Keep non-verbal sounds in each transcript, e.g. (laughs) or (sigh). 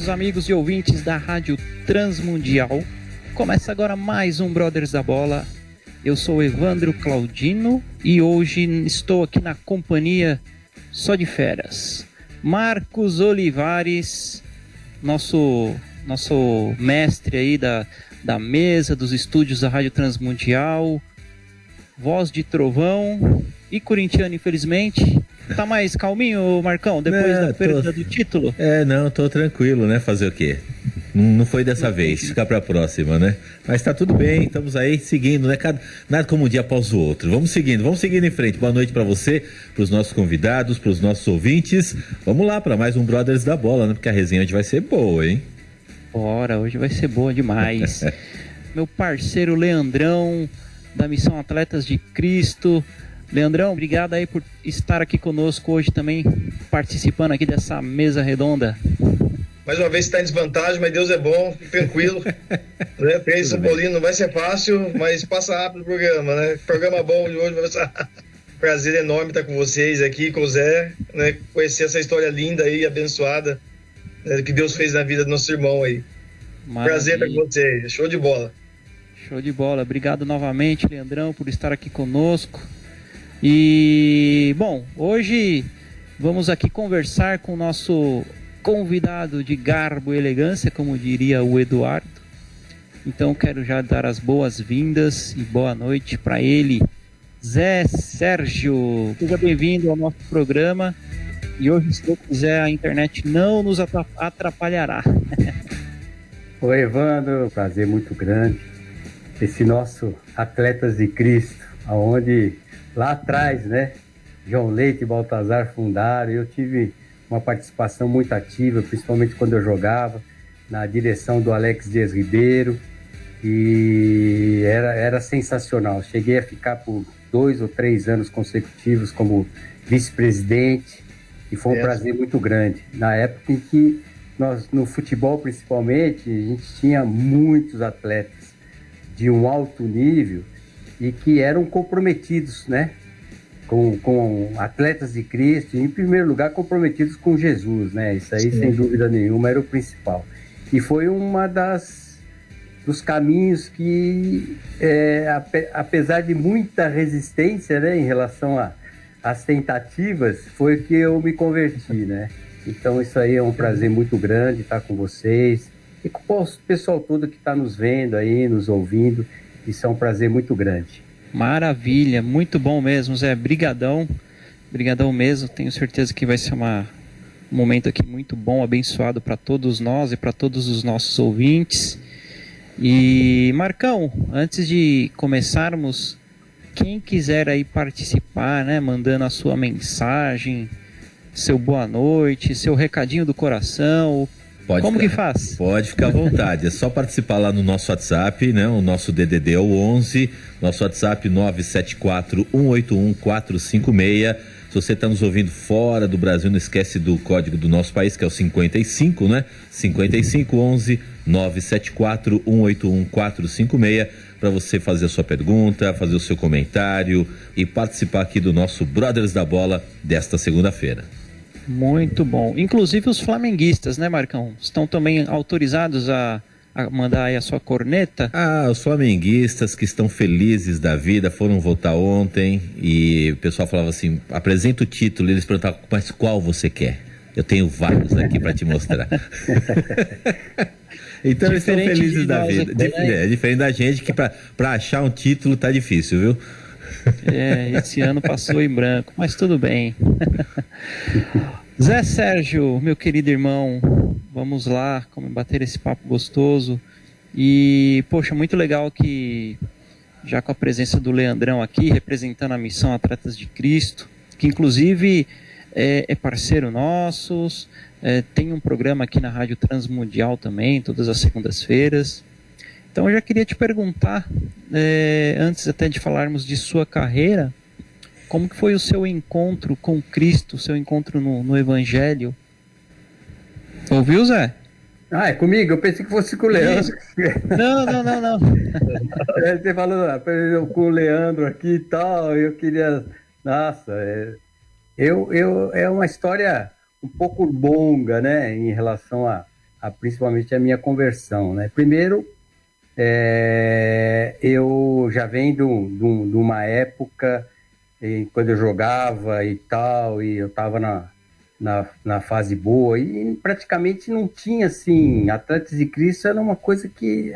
Queridos amigos e ouvintes da Rádio Transmundial, começa agora mais um Brothers da Bola. Eu sou Evandro Claudino e hoje estou aqui na companhia só de feras. Marcos Olivares, nosso nosso mestre aí da, da mesa, dos estúdios da Rádio Transmundial, voz de trovão e corintiano, infelizmente. Tá mais calminho, Marcão, depois É, da perda tô- do título? É, não, tô tranquilo, né? Fazer o quê? Não não foi dessa vez, ficar pra próxima, né? Mas tá tudo bem, estamos aí seguindo, né? Nada como um dia após o outro. Vamos seguindo, vamos seguindo em frente. Boa noite pra você, pros nossos convidados, pros nossos ouvintes. Vamos lá pra mais um Brothers da Bola, né? Porque a resenha hoje vai ser boa, hein? Bora, hoje vai ser boa demais. (laughs) Meu parceiro Leandrão, da Missão Atletas de Cristo. Leandrão, obrigado aí por estar aqui conosco hoje também, participando aqui dessa mesa redonda. Mais uma vez está em desvantagem, mas Deus é bom, tranquilo. (laughs) né? Fez São Paulino, não vai ser fácil, mas passa rápido o programa, né? Programa bom de hoje, vai prazer enorme estar com vocês aqui, com o Zé, né? Conhecer essa história linda aí, abençoada, né? que Deus fez na vida do nosso irmão aí. Prazer estar com Maravilha. vocês, show de bola. Show de bola. Obrigado novamente, Leandrão, por estar aqui conosco. E, bom, hoje vamos aqui conversar com o nosso convidado de garbo e elegância, como diria o Eduardo. Então, quero já dar as boas-vindas e boa noite para ele, Zé Sérgio. Seja bem-vindo ao nosso programa. E hoje, se Deus quiser, a internet não nos atra- atrapalhará. (laughs) Oi, Evandro, prazer muito grande. Esse nosso Atletas de Cristo, aonde lá atrás, né, João Leite e Baltazar fundaram, eu tive uma participação muito ativa, principalmente quando eu jogava, na direção do Alex Dias Ribeiro, e era, era sensacional. Cheguei a ficar por dois ou três anos consecutivos como vice-presidente, e foi um É. prazer muito grande. Na época em que nós, no futebol principalmente, a gente tinha muitos atletas de um alto nível e que eram comprometidos, né? Com, com atletas de Cristo, e em primeiro lugar comprometidos com Jesus, né? Isso aí, sem dúvida nenhuma, era o principal. E foi uma das dos caminhos que, é, ape- apesar de muita resistência, né, em relação a- às tentativas, foi que eu me converti, né? Então isso aí é um prazer muito grande estar com vocês e com o pessoal todo que está nos vendo aí, nos ouvindo. Isso é um prazer muito grande. Maravilha, muito bom mesmo, Zé. Brigadão, brigadão mesmo. Tenho certeza que vai ser uma, um momento aqui muito bom, abençoado para todos nós e para todos os nossos ouvintes. E Marcão, antes de começarmos, quem quiser aí participar, né, mandando a sua mensagem, seu boa noite, seu recadinho do coração, Pode como ficar- que faz? Pode ficar à vontade, é só participar lá no nosso WhatsApp, né? O nosso DDD é o 11, nosso WhatsApp 974-181-456. Se você está nos ouvindo fora do Brasil, não esquece do código do nosso país, que é o 55, né? 5511 974-181-456, para você fazer a sua pergunta, fazer o seu comentário e participar aqui do nosso Brothers da Bola desta segunda-feira. Muito bom. Inclusive os flamenguistas, né, Marcão? Estão também autorizados a, a mandar aí a sua corneta. Ah, os flamenguistas que estão felizes da vida foram votar ontem e o pessoal falava assim: apresenta o título. E eles perguntavam, mas qual você quer? Eu tenho vários aqui para te mostrar. (laughs) então eles estão Diferente felizes da vida. aqui, né? É diferente da gente que para achar um título tá difícil, viu? É, esse ano passou em branco, mas tudo bem. Zé Sérgio, meu querido irmão, vamos lá como bater esse papo gostoso. E, poxa, muito legal que, já com a presença do Leandrão aqui, representando a missão Atletas de Cristo, que inclusive é, é parceiro nossos, é, tem um programa aqui na Rádio Transmundial também, todas as segundas-feiras. Então eu já queria te perguntar, é, antes até de falarmos de sua carreira, como que foi o seu encontro com Cristo, o seu encontro no, no Evangelho? Ouviu, Zé? Ah, é comigo? Eu pensei que fosse com o Leandro. (laughs) Não, não, não, não. (laughs) Você falou ah, com o Leandro aqui e tal, eu queria. Nossa, é... eu, eu, é uma história um pouco longa, né, em relação a, a principalmente a minha conversão, né. Primeiro, é, eu já venho de, de, de uma época em, quando eu jogava e tal, e eu estava na, na, na, fase boa, e praticamente não tinha assim, Atletas de Cristo era uma coisa que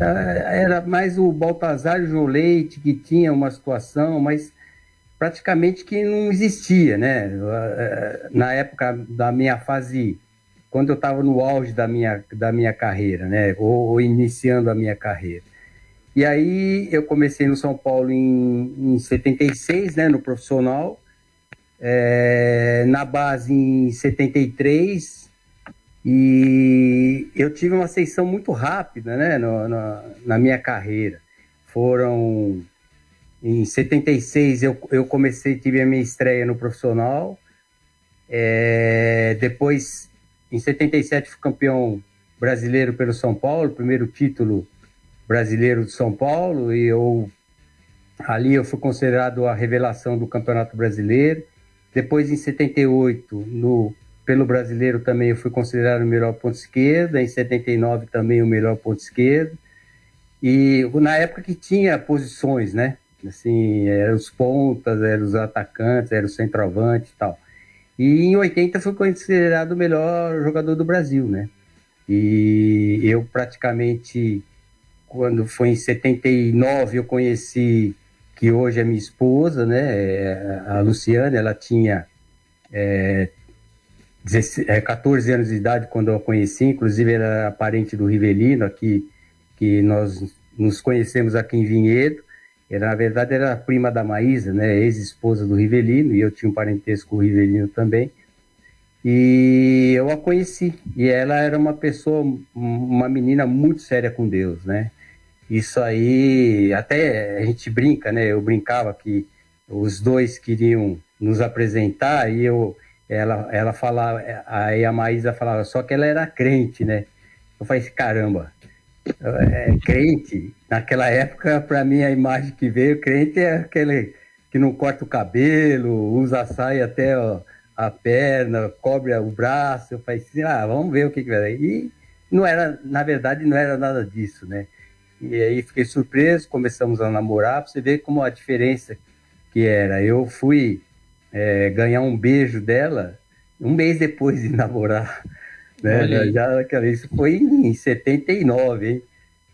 é, era mais o Baltazar e o João Leite que tinha uma situação, mas praticamente que não existia, né? Eh, na época da minha fase, quando eu estava no auge da minha, da minha carreira, né? Ou, ou, iniciando a minha carreira. E aí eu comecei no São Paulo em, em 76, né? No profissional. É, na base em 73 e eu tive uma ascensão muito rápida, né? No, no, na minha carreira. Foram em 76 eu, eu comecei, tive a minha estreia no profissional. É, depois, em 77, fui campeão brasileiro pelo São Paulo, primeiro título brasileiro de São Paulo, e eu ali eu fui considerado a revelação do Campeonato Brasileiro. Depois, em 78, no, pelo brasileiro também eu fui considerado o melhor ponto esquerdo, em 79 também o melhor ponto esquerdo. E na época que tinha posições, né? Assim, eram os pontas, eram os atacantes, era o centroavante e tal. E em 80 foi considerado o melhor jogador do Brasil, né? E eu praticamente, quando foi em 79, eu conheci que hoje é minha esposa, né? A Luciana, ela tinha é, 14 é, anos de idade quando eu a conheci, inclusive era parente do Rivelino, aqui, que nós nos conhecemos aqui em Vinhedo. Era, na verdade, era prima da Maísa, né, ex-esposa do Rivelino, e eu tinha um parentesco com o Rivelino também. E eu a conheci, e ela era uma pessoa, uma menina muito séria com Deus, né? Isso aí, até a gente brinca, né? Eu brincava que os dois queriam nos apresentar e eu, ela, ela falava, aí a Maísa falava, só que ela era crente, né? Eu falei, caramba, é, crente, naquela época, para mim, a imagem que veio, crente é aquele que não corta o cabelo, usa saia até ó, a perna, cobre o braço. Falei assim, ah, vamos ver o que, que vai dar. E não era, na verdade, não era nada disso, né? E aí fiquei surpreso, começamos a namorar, pra você ver como a diferença que era. Eu fui é, ganhar um beijo dela um mês depois de (laughs) namorar. Né? Já, já, isso foi em 79, hein?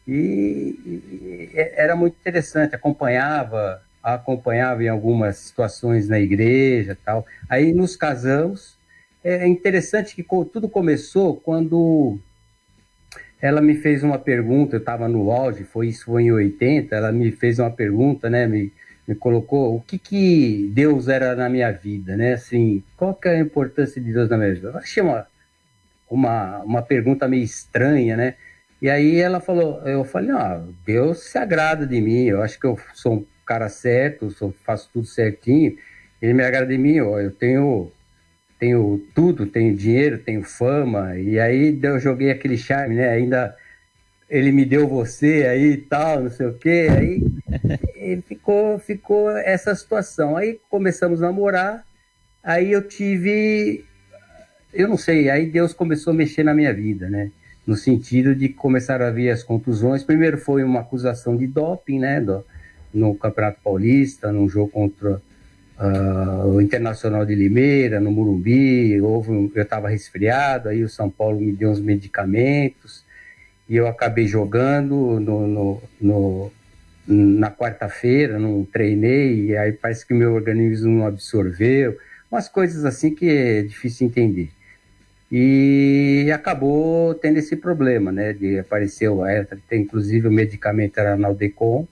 E, e, era muito interessante, acompanhava, acompanhava em algumas situações na igreja tal. Aí nos casamos. É interessante que tudo começou quando ela me fez uma pergunta, eu estava no auge, foi isso foi em 80, ela me fez uma pergunta, né? Me, me colocou o que que Deus era na minha vida, né? Assim, qual que é a importância de Deus na minha vida? Eu achei uma, uma, uma pergunta meio estranha, né? E aí ela falou, eu falei, ah, Deus se agrada de mim, eu acho que eu sou um cara certo, sou, faço tudo certinho, ele me agrada de mim, ó, eu tenho, tenho tudo, tenho dinheiro, tenho fama, e aí eu joguei aquele charme, né? Ainda ele me deu você aí e tal, não sei o quê, aí (laughs) ficou, ficou essa situação. Aí começamos a namorar, aí eu tive eu não sei, aí Deus começou a mexer na minha vida, né? No sentido de começar a ver as contusões. Primeiro foi uma acusação de doping, né? Do, no Campeonato Paulista, num jogo contra uh, o Internacional de Limeira, no Murumbi. Houve um, eu estava resfriado, aí o São Paulo me deu uns medicamentos e eu acabei jogando no, no, no na quarta-feira, não treinei, e aí parece que meu organismo não absorveu. Umas coisas assim que é difícil entender e acabou tendo esse problema, né? De apareceu, é, inclusive o medicamento era Naldecon,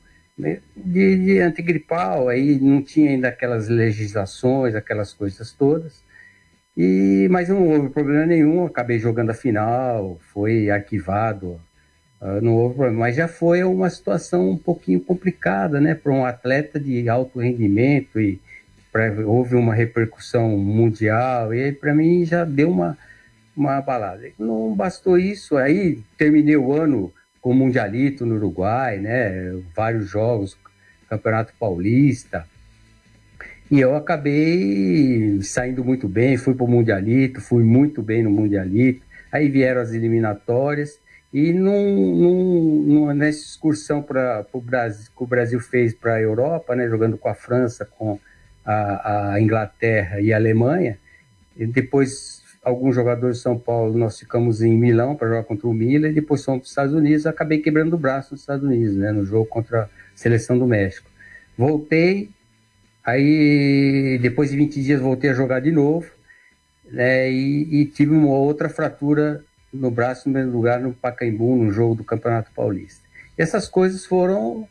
de, de antigripal, aí não tinha ainda aquelas legislações, aquelas coisas todas. E, mas não houve problema nenhum, acabei jogando a final, foi arquivado, uh, não houve problema. Mas já foi uma situação um pouquinho complicada, né, para um atleta de alto rendimento e pra, houve uma repercussão mundial e para mim já deu uma, uma balada. Não bastou isso, aí terminei o ano com o Mundialito no Uruguai, né, vários jogos, Campeonato Paulista, e eu acabei saindo muito bem, fui para o Mundialito, fui muito bem no Mundialito. Aí vieram as eliminatórias e num, num, numa, nessa excursão para o Brasil, que o Brasil fez para a Europa, né, jogando com a França, com a, a Inglaterra e a Alemanha, e depois alguns jogadores de São Paulo, nós ficamos em Milão para jogar contra o Milan, e depois fomos para os Estados Unidos, acabei quebrando o braço nos Estados Unidos, né, no jogo contra a seleção do México. Voltei, Aí, depois de 20 dias, voltei a jogar de novo, né, e, e, tive uma outra fratura no braço, no mesmo lugar, no Pacaembu, no jogo do Campeonato Paulista. E essas coisas foram,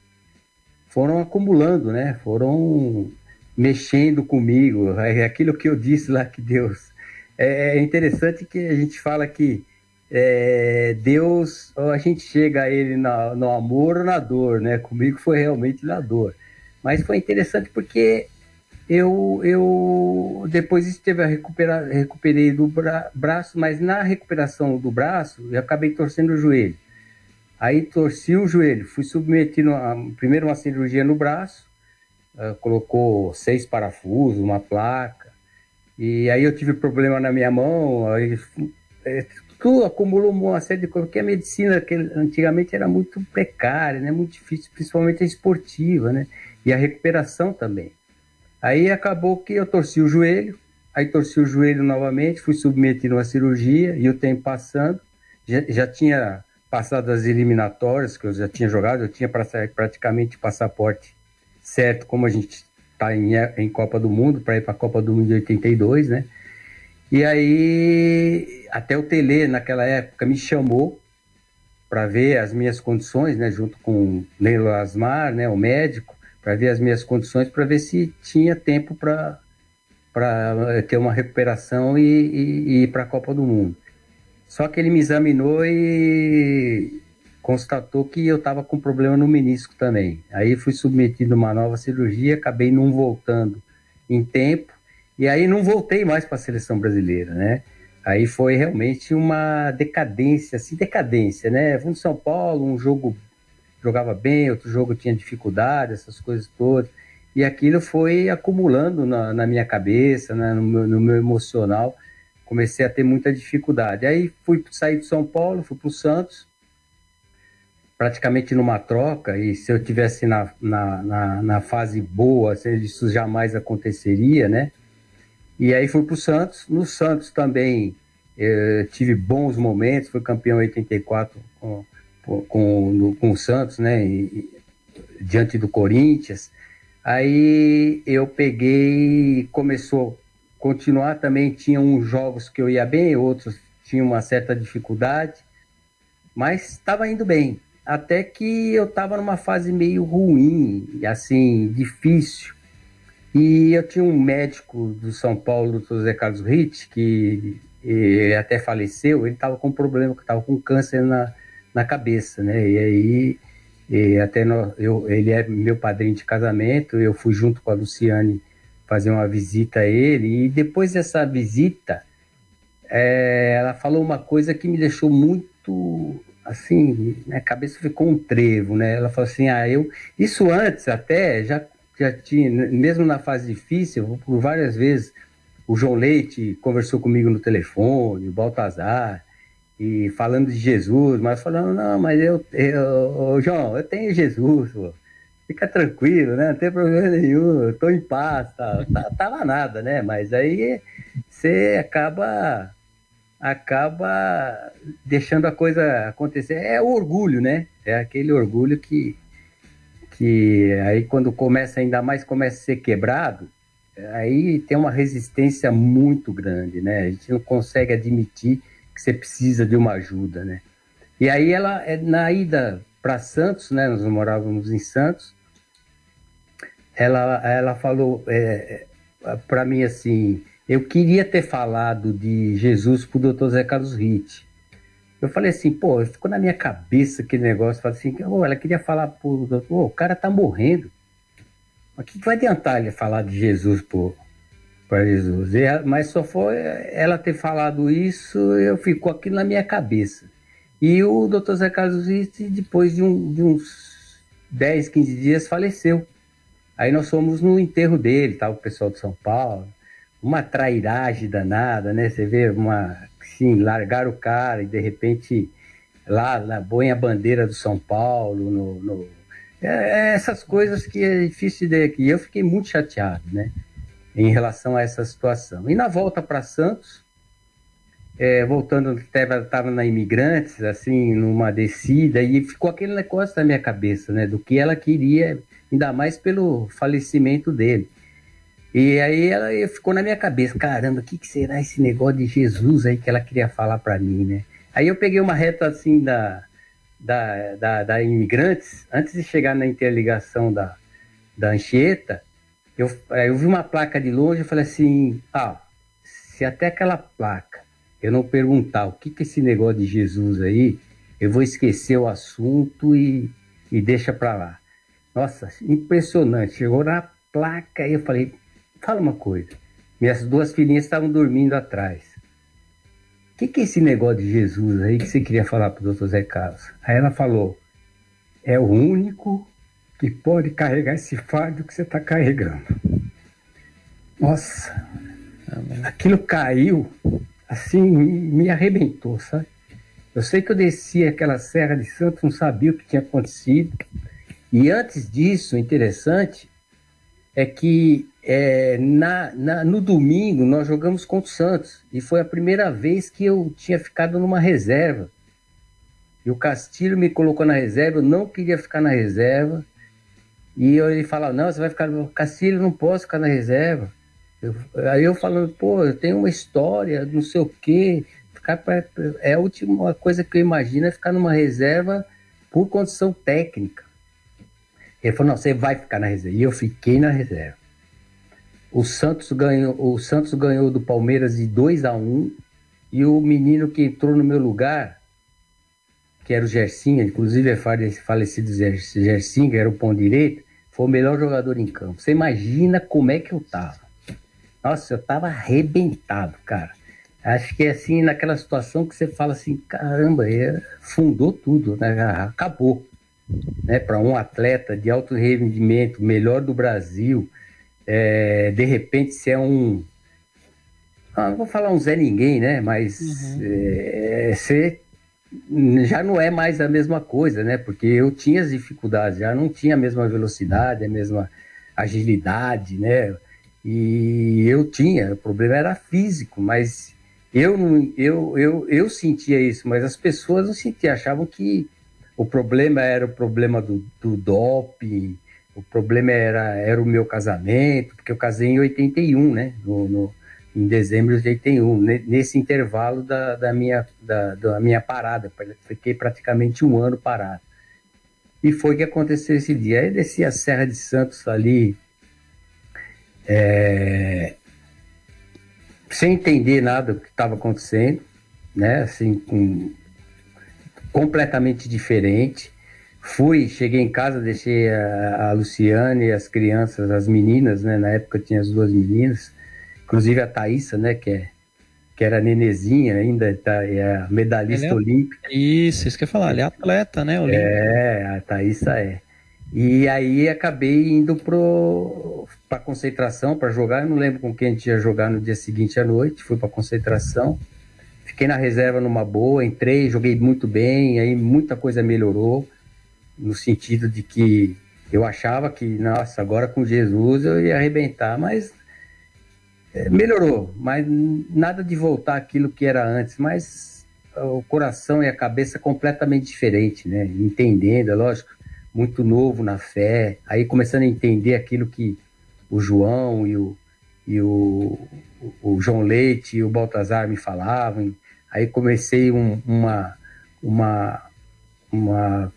foram acumulando, né, foram mexendo comigo. É aquilo que eu disse lá que Deus. É, é interessante que a gente fala que é, Deus, a gente chega a Ele na, no amor ou na dor, né? Comigo foi realmente na dor. Mas foi interessante porque eu, eu depois esteve a recuperar, recuperei do bra, braço, mas na recuperação do braço eu acabei torcendo o joelho. Aí torci o joelho, fui submetido a, primeiro uma cirurgia no braço, uh, colocou seis parafusos, uma placa, e aí eu tive problema na minha mão, aí, é, tudo acumulou uma série de coisas, porque a medicina que antigamente era muito precária, né, muito difícil, principalmente a esportiva, né? e a recuperação também. Aí acabou que eu torci o joelho, aí torci o joelho novamente, fui submetido a uma cirurgia e o tempo passando, já, já tinha passado as eliminatórias que eu já tinha jogado, eu tinha praticamente passaporte certo, como a gente está em, em Copa do Mundo, para ir para a Copa do Mundo de 82, né? E aí, até o Tele, naquela época, me chamou para ver as minhas condições, né? Junto com o Neilo Asmar, né? O médico para ver as minhas condições, para ver se tinha tempo para para ter uma recuperação e, e, e ir para a Copa do Mundo. Só que ele me examinou e constatou que eu estava com problema no menisco também. Aí fui submetido a uma nova cirurgia, acabei não voltando em tempo e aí não voltei mais para a seleção brasileira, né? Aí foi realmente uma decadência, assim, decadência, né? Fui no São Paulo, um jogo jogava bem, outro jogo tinha dificuldade, essas coisas todas. E aquilo foi acumulando na, na minha cabeça, né, no, meu, no, meu, emocional. Comecei a ter muita dificuldade. Aí fui sair de São Paulo, fui para o Santos, praticamente numa troca. E se eu tivesse na, na, na, na fase boa, isso jamais aconteceria, né? E aí fui para o Santos. No Santos também eh, tive bons momentos, fui campeão em 84 com com, com o Santos, né? E, diante do Corinthians. Aí eu peguei, começou continuar também. Tinha uns jogos que eu ia bem, outros tinham uma certa dificuldade, mas estava indo bem. Até que eu estava numa fase meio ruim, assim, difícil. E eu tinha um médico do São Paulo, o José Carlos Ritt, que até faleceu, ele estava com um problema, que estava com câncer na, na cabeça, né? E aí, e até no, eu, ele é meu padrinho de casamento, eu fui junto com a Luciane fazer uma visita a ele, e depois dessa visita, é, ela falou uma coisa que me deixou muito, assim, minha cabeça ficou um trevo, né? Ela falou assim, ah, eu, isso antes até, já, já tinha, mesmo na fase difícil, por várias vezes, o João Leite conversou comigo no telefone, o Baltazar, e falando de Jesus, mas falando, não, mas eu, eu João, eu tenho Jesus, pô. fica tranquilo, né? Não tem problema nenhum, eu tô em paz, tá, tá, tava nada, né? Mas aí você acaba acaba deixando a coisa acontecer. É o orgulho, né? É aquele orgulho que, que aí quando começa, ainda mais começa a ser quebrado, aí tem uma resistência muito grande, né? A gente não consegue admitir que você precisa de uma ajuda, né? E aí ela, é, na ida para Santos, né? Nós morávamos em Santos. ela, ela falou é, para mim assim, eu queria ter falado de Jesus pro Dr. Zé Carlos Ritt. Eu falei assim, pô, ficou na minha cabeça aquele negócio, falei assim, oh, ela queria falar pro doutor, oh, o cara tá morrendo. Mas o que, que vai adiantar ele falar de Jesus para Jesus? E, mas só foi ela ter falado isso, eu ficou aquilo na minha cabeça. E o doutor Zé Carlos Ritt, depois de, um, de uns 10, 15 dias, faleceu. Aí nós fomos no enterro dele, tava o pessoal de São Paulo, uma trairagem danada, né? Você vê uma, sim, largar o cara e de repente lá, lá põe a bandeira do São Paulo no, no... É, é essas coisas que é difícil de aqui. Eu fiquei muito chateado, né? Em relação a essa situação. E na volta para Santos, é, voltando, estava na Imigrantes, assim, numa descida, e ficou aquele negócio na minha cabeça, né? Do que ela queria ainda mais pelo falecimento dele. E aí ela ficou na minha cabeça, caramba, o que, que, será esse negócio de Jesus aí que ela queria falar para mim, né? Aí eu peguei uma reta assim da, da, da, da Imigrantes, antes de chegar na interligação da, da Anchieta, eu, eu vi uma placa de longe e falei assim, ah, se até aquela placa eu não perguntar o que, que esse negócio de Jesus aí, eu vou esquecer o assunto e, e deixa para lá. Nossa, impressionante. Chegou na placa e eu falei, fala uma coisa. Minhas duas filhinhas estavam dormindo atrás. O que, que é esse negócio de Jesus aí que você queria falar para o doutor Zé Carlos? Aí ela falou, é o único que pode carregar esse fardo que você está carregando. Nossa, aquilo caiu, assim, me arrebentou, sabe? Eu sei que eu desci aquela Serra de Santos, não sabia o que tinha acontecido. E antes disso, interessante é que é, na, na, no domingo nós jogamos contra o Santos e foi a primeira vez que eu tinha ficado numa reserva. E o Castilho me colocou na reserva, eu não queria ficar na reserva. E eu, ele fala, não, você vai ficar Castilho, não posso ficar na reserva. Eu, aí eu falando, pô, eu tenho uma história, não sei o quê. Ficar pra, é a última coisa que eu imagino é ficar numa reserva por condição técnica. Ele falou, não, você vai ficar na reserva. E eu fiquei na reserva. O Santos ganhou, o Santos ganhou do Palmeiras de 2 a 1 e o menino que entrou no meu lugar, que era o Gersinha, inclusive é falecido Gersinha, que era o pão direito, foi o melhor jogador em campo. Você imagina como é que eu tava. Nossa, eu tava arrebentado, cara. Acho que é assim, naquela situação que você fala assim, caramba, é, fundou tudo, né? acabou né, para um atleta de alto rendimento, melhor do Brasil, é, de repente se é um. Ah, não vou falar um Zé Ninguém, né? Mas uhum. é, você já não é mais a mesma coisa, né? Porque eu tinha as dificuldades, já não tinha a mesma velocidade, a mesma agilidade, né? E eu tinha, o problema era físico, mas eu eu, eu, eu sentia isso, mas as pessoas não sentiam, achavam que o problema era o problema do, do doping, o problema era, era o meu casamento, porque eu casei em 81, né? No, no, em dezembro de 81, nesse intervalo da, da, minha, da, da minha parada. Fiquei praticamente um ano parado. E foi que aconteceu esse dia. Aí desci a Serra de Santos ali, é, sem entender nada do que estava acontecendo, né? Assim, com completamente diferente. Fui, cheguei em casa, deixei a, a Luciane, as crianças, as meninas, né? Na época tinha as duas meninas, inclusive a Thaísa, né? Que, é, que era nenezinha ainda, tá, é a medalhista é... olímpica. Isso, isso que eu ia falar, ela é atleta, né? Olímpica. É, a Thaísa é. E aí acabei indo para concentração para jogar. Eu não lembro com quem a gente ia jogar no dia seguinte à noite. Fui para concentração. Fiquei na reserva numa boa, entrei, joguei muito bem, aí muita coisa melhorou, no sentido de que eu achava que, nossa, agora com Jesus eu ia arrebentar, mas é, melhorou, mas nada de voltar aquilo que era antes, mas o coração e a cabeça completamente diferente, né? Entendendo, é lógico, muito novo na fé, aí começando a entender aquilo que o João e o, e o, o João Leite e o Baltazar me falavam, Aí comecei um, uma, uma, uma,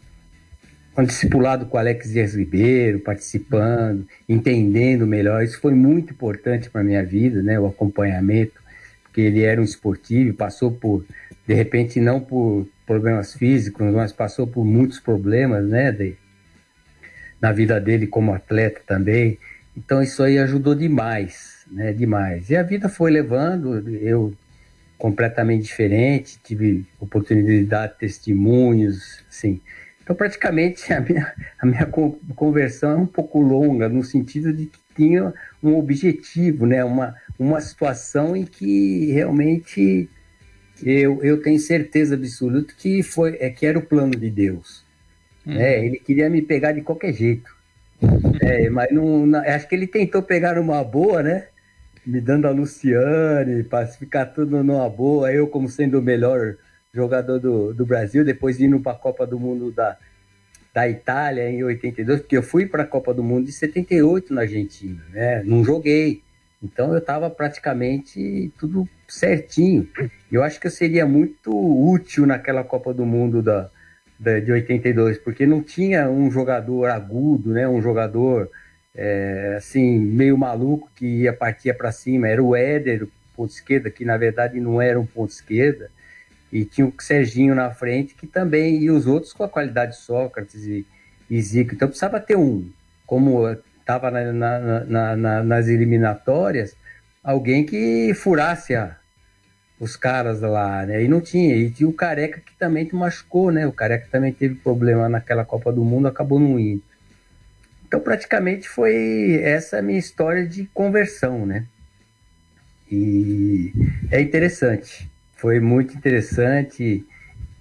um discipulado com Alex Dias Ribeiro, participando, entendendo melhor. Isso foi muito importante para minha vida, né? O acompanhamento, porque ele era um esportivo, passou por, de repente, não por problemas físicos, mas passou por muitos problemas, né? De, na vida dele como atleta também. Então isso aí ajudou demais, né? Demais. E a vida foi levando, eu completamente diferente, tive oportunidade de dar testemunhos, assim. Então praticamente (laughs) a minha, a minha conversão é um pouco longa, no sentido de que tinha um objetivo, né? Uma, uma situação em que realmente eu, eu tenho certeza absoluta que foi é que era o plano de Deus. Hum. É, ele queria me pegar de qualquer jeito. É, mas não, não, acho que ele tentou pegar uma boa, né? Me dando a Luciane, para ficar tudo numa boa. Eu, como sendo o melhor jogador do, do Brasil, depois indo para a Copa do Mundo da, da Itália em 82, porque eu fui para a Copa do Mundo de 78 na Argentina, né? Não joguei. Então eu estava praticamente tudo certinho. Eu acho que eu seria muito útil naquela Copa do Mundo da, de 82, porque não tinha um jogador agudo, né? Um jogador é, assim meio maluco que ia partir para cima. Era o Éder, ponto esquerda, que na verdade não era um ponto esquerda, e tinha o Serginho na frente que também e os outros com a qualidade de Sócrates e, e Zico. Então precisava ter um, como estava na, na, na, nas eliminatórias, alguém que furasse a os caras lá, né? E não tinha. E tinha o Careca que também te machucou, né? O Careca também teve problema naquela Copa do Mundo, acabou não indo. Então, praticamente foi essa a minha história de conversão, né? E é interessante. Foi muito interessante.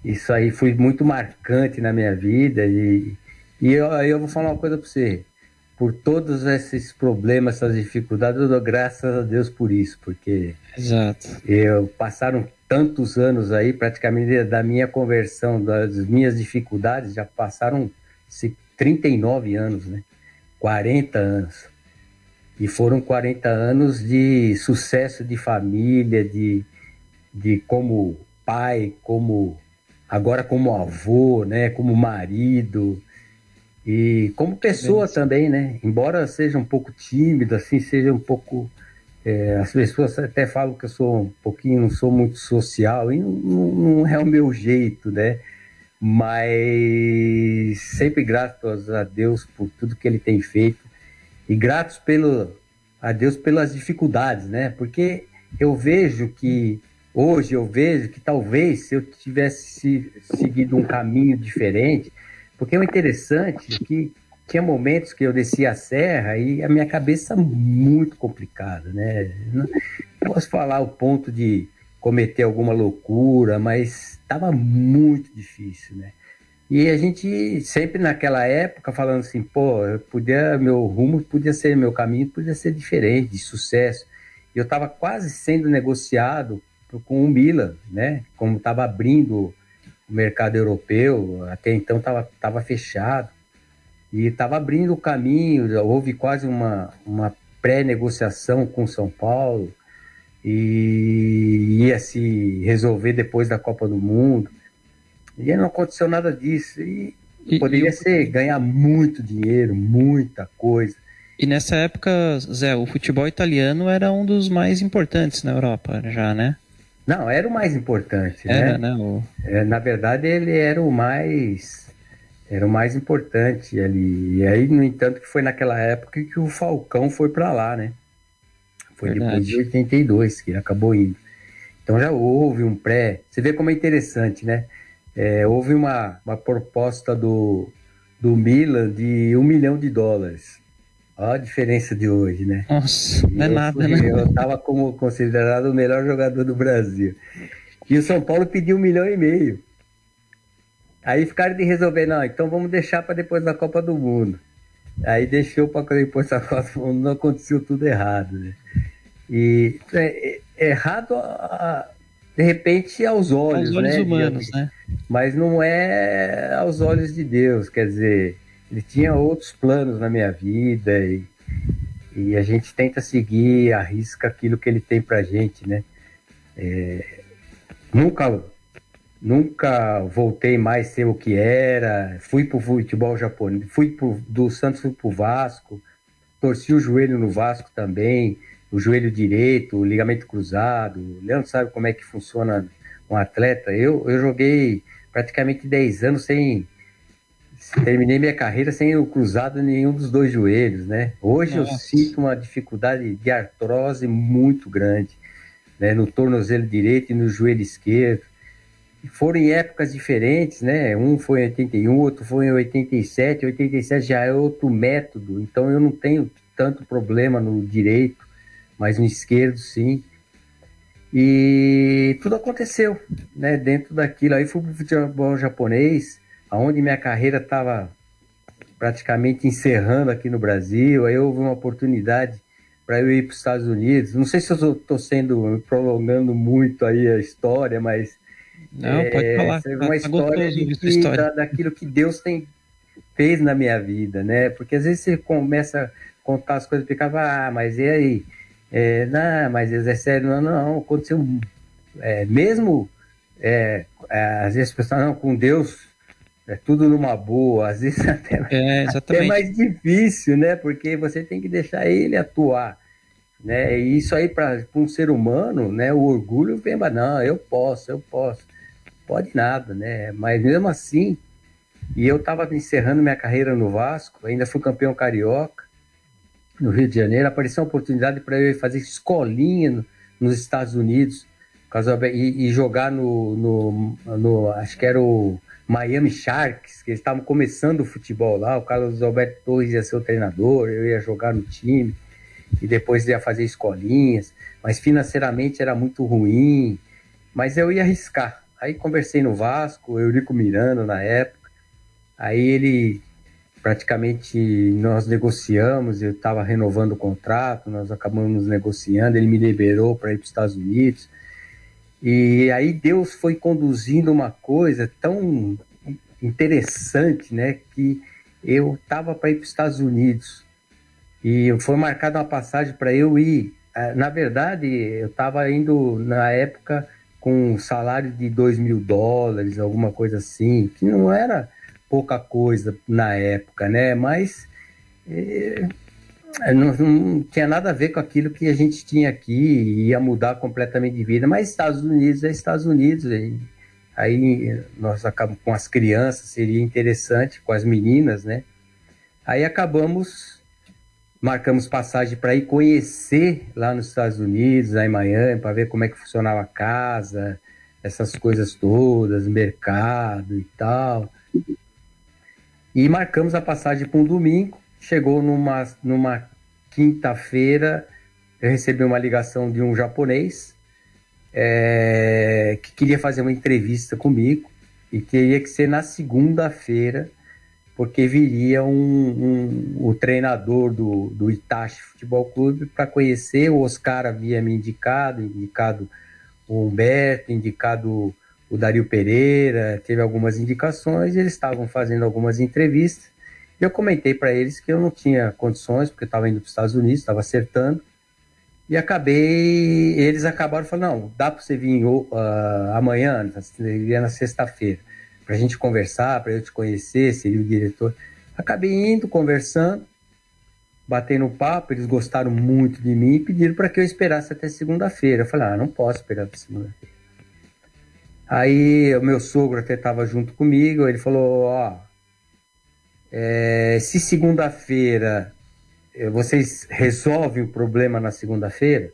Isso aí foi muito marcante na minha vida. E, e eu, eu vou falar uma coisa para você por todos esses problemas, essas dificuldades, eu dou graças a Deus por isso, porque Exato. eu passaram tantos anos aí, praticamente da minha conversão, das minhas dificuldades, já passaram 39 anos, né? 40 anos. E foram 40 anos de sucesso de família, de, de como pai, como agora como avô, né? Como marido, e como pessoa também, né? Embora seja um pouco tímido, assim, seja um pouco. É, as pessoas até falam que eu sou um pouquinho, não sou muito social, e não, não é o meu jeito, né? Mas sempre gratos a Deus por tudo que Ele tem feito e gratos pelo, a Deus pelas dificuldades, né? Porque eu vejo que hoje eu vejo que talvez se eu tivesse seguido um caminho diferente, porque o interessante é que tinha momentos que eu descia a serra e a minha cabeça muito complicada, né? Não posso falar o ponto de cometer alguma loucura, mas estava muito difícil, né? E a gente sempre naquela época falando assim, pô, eu podia, meu rumo podia ser, meu caminho podia ser diferente, de sucesso. E eu estava quase sendo negociado com o Milan, né? Como estava abrindo o mercado europeu, até então estava tava fechado, e estava abrindo o caminho, houve quase uma, uma pré-negociação com São Paulo, e ia se resolver depois da Copa do Mundo. E não aconteceu nada disso. E, e poderia e ser ganhar muito dinheiro, muita coisa. E nessa época, Zé, o futebol italiano era um dos mais importantes na Europa, já, né? Não, era o mais importante, era, né? né o... é, na verdade, ele era o mais era o mais importante ali. E aí, no entanto, que foi naquela época que o Falcão foi para lá, né? Foi verdade. depois de 82 que ele acabou indo. Então já houve um pré. Você vê como é interessante, né? É, houve uma, uma proposta do, do Milan de um milhão de dólares. Olha a diferença de hoje, né? Nossa, não é nada, né? Eu estava como considerado o melhor jogador do Brasil. E o São Paulo pediu um milhão e meio. Aí ficaram de resolver, não, então vamos deixar para depois da Copa do Mundo. Aí deixou para depois da Copa do Mundo, não aconteceu tudo errado, né? E é, é, errado, de repente, aos olhos, aos olhos né? humanos, né? Mas não é aos olhos de Deus, quer dizer ele tinha outros planos na minha vida e, e a gente tenta seguir, arrisca aquilo que ele tem pra gente, né? É, nunca nunca voltei mais a ser o que era. Fui pro futebol japonês, fui pro, do Santos fui pro Vasco, torci o joelho no Vasco também, o joelho direito, o ligamento cruzado. O Leandro sabe como é que funciona um atleta. Eu, eu joguei praticamente 10 anos sem. Terminei minha carreira sem o cruzado nenhum dos dois joelhos, né? Hoje Nossa. eu sinto uma dificuldade de artrose muito grande, né? No tornozelo direito e no joelho esquerdo foram em épocas diferentes, né? Um foi em 81, outro foi em 87. 87 já é outro método, então eu não tenho tanto problema no direito, mas no esquerdo sim. E tudo aconteceu, né? Dentro daquilo. Aí fui pro futebol japonês, aonde minha carreira estava praticamente encerrando aqui no Brasil. Aí houve uma oportunidade para eu ir para os Estados Unidos. Não sei se eu estou sendo prolongando muito aí a história, mas não, é, pode falar. Uma tá história, de que, história. Da, daquilo que Deus tem fez na minha vida, né? Porque às vezes você começa a contar as coisas e fica, ah, mas e aí? É, não, mas é sério, não, não, aconteceu é, mesmo é, às vezes as pessoas não, com Deus é tudo numa boa, às vezes (laughs) até, é, até mais difícil, né? Porque você tem que deixar ele atuar. Né? E isso aí para um ser humano, né? O orgulho vem, não, eu posso, eu posso pode nada, né? Mas mesmo assim, e eu estava encerrando minha carreira no Vasco, ainda fui campeão carioca no Rio de Janeiro, apareceu uma oportunidade para eu fazer escolinha no, nos Estados Unidos e, e jogar no, no, no, acho que era o Miami Sharks, que eles estavam começando o futebol lá, o Carlos Alberto Torres ia ser o treinador, eu ia jogar no time e depois ia fazer escolinhas, mas financeiramente era muito ruim, mas eu ia arriscar. Aí conversei no Vasco, Eurico Miranda na época. Aí ele praticamente nós negociamos, eu estava renovando o contrato, nós acabamos negociando, ele me liberou para ir para os Estados Unidos. E aí Deus foi conduzindo uma coisa tão interessante, né, que eu estava para ir para os Estados Unidos e foi marcada uma passagem para eu ir. Ah, na verdade, eu estava indo na época com um salário de 2 mil dólares, alguma coisa assim, que não era pouca coisa na época, né? Mas é, não, não, tinha nada a ver com aquilo que a gente tinha aqui, ia mudar completamente de vida. Mas Estados Unidos é Estados Unidos, aí, aí nós acabamos com as crianças, seria interessante, com as meninas, né? Aí acabamos marcamos passagem para ir conhecer lá nos Estados Unidos, lá em Miami, para ver como é que funcionava a casa, essas coisas todas, mercado e tal. E marcamos a passagem para um domingo. Chegou numa, numa quinta-feira, eu recebi uma ligação de um japonês é, que queria fazer uma entrevista comigo e queria que ser na segunda-feira porque viria um, um, o treinador do, do Itachi Futebol Clube para conhecer. O Oscar havia me indicado, indicado o Humberto, indicado o Dario Pereira, teve algumas indicações, eles estavam fazendo algumas entrevistas. E eu comentei para eles que eu não tinha condições, porque eu estava indo para os Estados Unidos, estava acertando. E acabei, eles acabaram falando, não, dá para você vir uh, amanhã, na sexta-feira para a gente conversar, para eu te conhecer, seria o diretor. Acabei indo, conversando, batendo papo, eles gostaram muito de mim e pediram para que eu esperasse até segunda-feira. Eu falei, ah, não posso esperar até segunda-feira. Aí o meu sogro até estava junto comigo, ele falou, ó, é, se segunda-feira eh, vocês resolvem o problema na segunda-feira,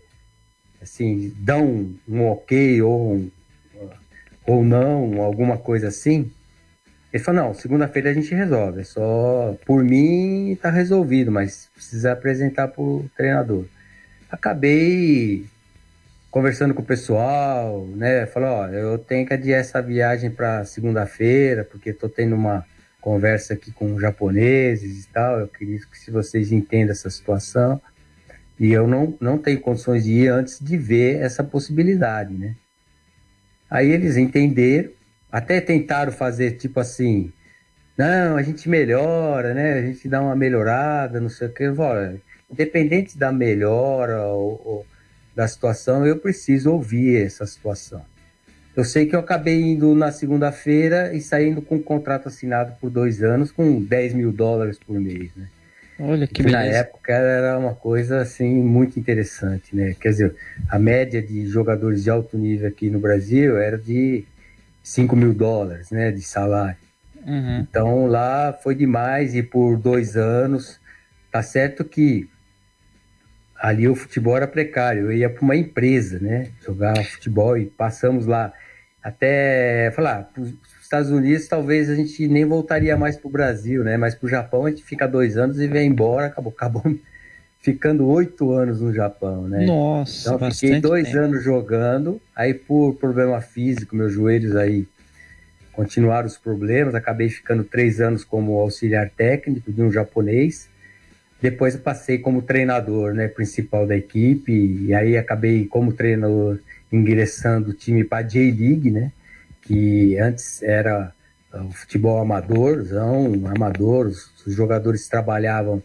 assim, dão um ok ou um, ou não, alguma coisa assim. Ele falou, não, segunda-feira a gente resolve, é só por mim tá resolvido, mas precisa apresentar pro treinador. Acabei conversando com o pessoal, né? Falou, ó, eu tenho que adiar essa viagem para segunda-feira, porque tô tendo uma conversa aqui com japoneses e tal. Eu queria que se vocês entendam essa situação. E eu não, não tenho condições de ir antes de ver essa possibilidade, né? Aí eles entenderam, até tentaram fazer tipo assim, não, a gente melhora, né? A gente dá uma melhorada, não sei o que. Olha, independente da melhora ou, ou da situação, eu preciso ouvir essa situação. Eu sei que eu acabei indo na segunda-feira e saindo com um contrato assinado por dois anos com 10 mil dólares por mês, né? Olha que, que beleza. na época era uma coisa assim muito interessante, né? Quer dizer, a média de jogadores de alto nível aqui no Brasil era de 5 mil dólares, né? De salário. Uhum. Então lá foi demais e por dois anos, tá certo que ali o futebol era precário. Eu ia para uma empresa, né? Jogar futebol e passamos lá até falar, para os Estados Unidos talvez a gente nem voltaria mais para o Brasil, né? Mas para o Japão a gente fica dois anos e vem embora, acabou, acabou (laughs) ficando oito anos no Japão, né? Nossa, Então fiquei dois tempo. anos jogando, aí por problema físico, meus joelhos aí continuaram os problemas, acabei ficando três anos como auxiliar técnico de um japonês. Depois eu passei como treinador, né, principal da equipe, e aí acabei como treinador ingressando o time para a J-League, né, que antes era o futebol amadorzão, amador, os, jogadores trabalhavam,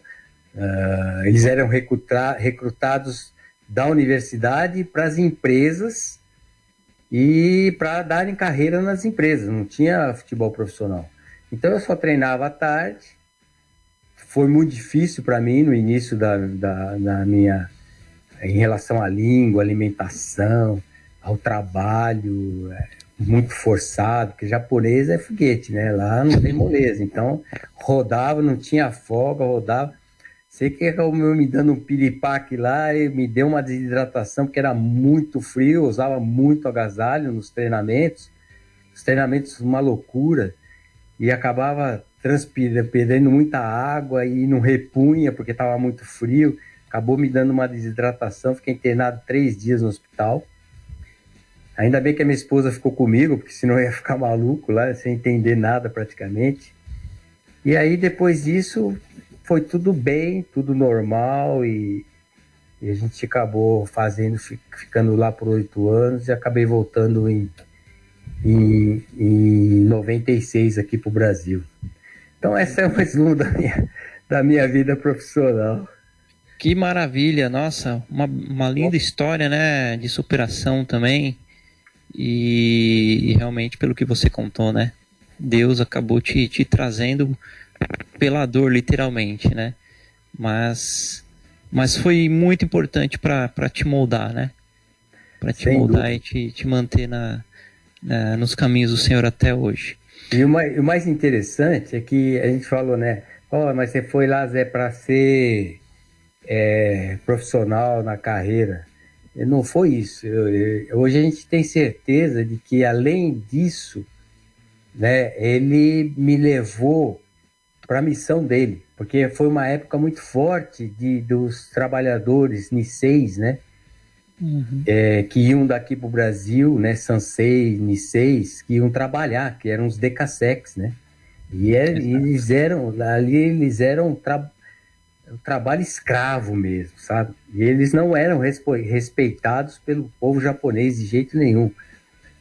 ah, eles eram recruta- recrutados da universidade para as empresas e para darem carreira nas empresas, não tinha futebol profissional. Então eu só treinava à tarde, foi muito difícil para mim no início da, da, da minha em relação à língua, alimentação, ao trabalho, é, muito forçado, porque japonês é foguete, né? Lá não tem moleza. Então, rodava, não tinha folga, rodava. Sei que acabou me dando um piripaque lá e me deu uma desidratação, porque era muito frio, usava muito agasalho nos treinamentos. Os treinamentos, uma loucura. E acabava transpirando, perdendo muita água e não repunha, porque estava muito frio. Acabou me dando uma desidratação, fiquei internado três dias no hospital. Ainda bem que a minha esposa ficou comigo, porque senão eu ia ficar maluco lá, sem entender nada praticamente. E aí depois disso foi tudo bem, tudo normal e, e a gente acabou fazendo, fi- ficando lá por oito anos e acabei voltando em, em, em 96 aqui para o Brasil. Então essa é um resumo da minha, da minha vida profissional. Que maravilha, nossa, uma, uma linda história, né, de superação também. E, e realmente, pelo que você contou, né, Deus acabou te, te trazendo pela dor, literalmente, né? Mas, mas foi muito importante para te moldar, né? Para te Sem moldar dúvida. e te, te manter na, na- nos caminhos do Senhor até hoje. E o mais, o mais interessante é que a gente falou, né? Ó, mas você foi lá, Zé, para ser é, profissional na carreira. Não foi isso. Eu- eu- hoje a gente tem certeza de que, além disso, né, ele me levou para a missão dele, porque foi uma época muito forte de, dos trabalhadores niceis, né? É, que iam daqui para o Brasil, né, Sansei, Niseis, que iam trabalhar, que eram os Decassex, né? E, é- eles eram, ali eles eram tra um trabalho escravo mesmo, sabe? E eles não eram respeitados pelo povo japonês de jeito nenhum.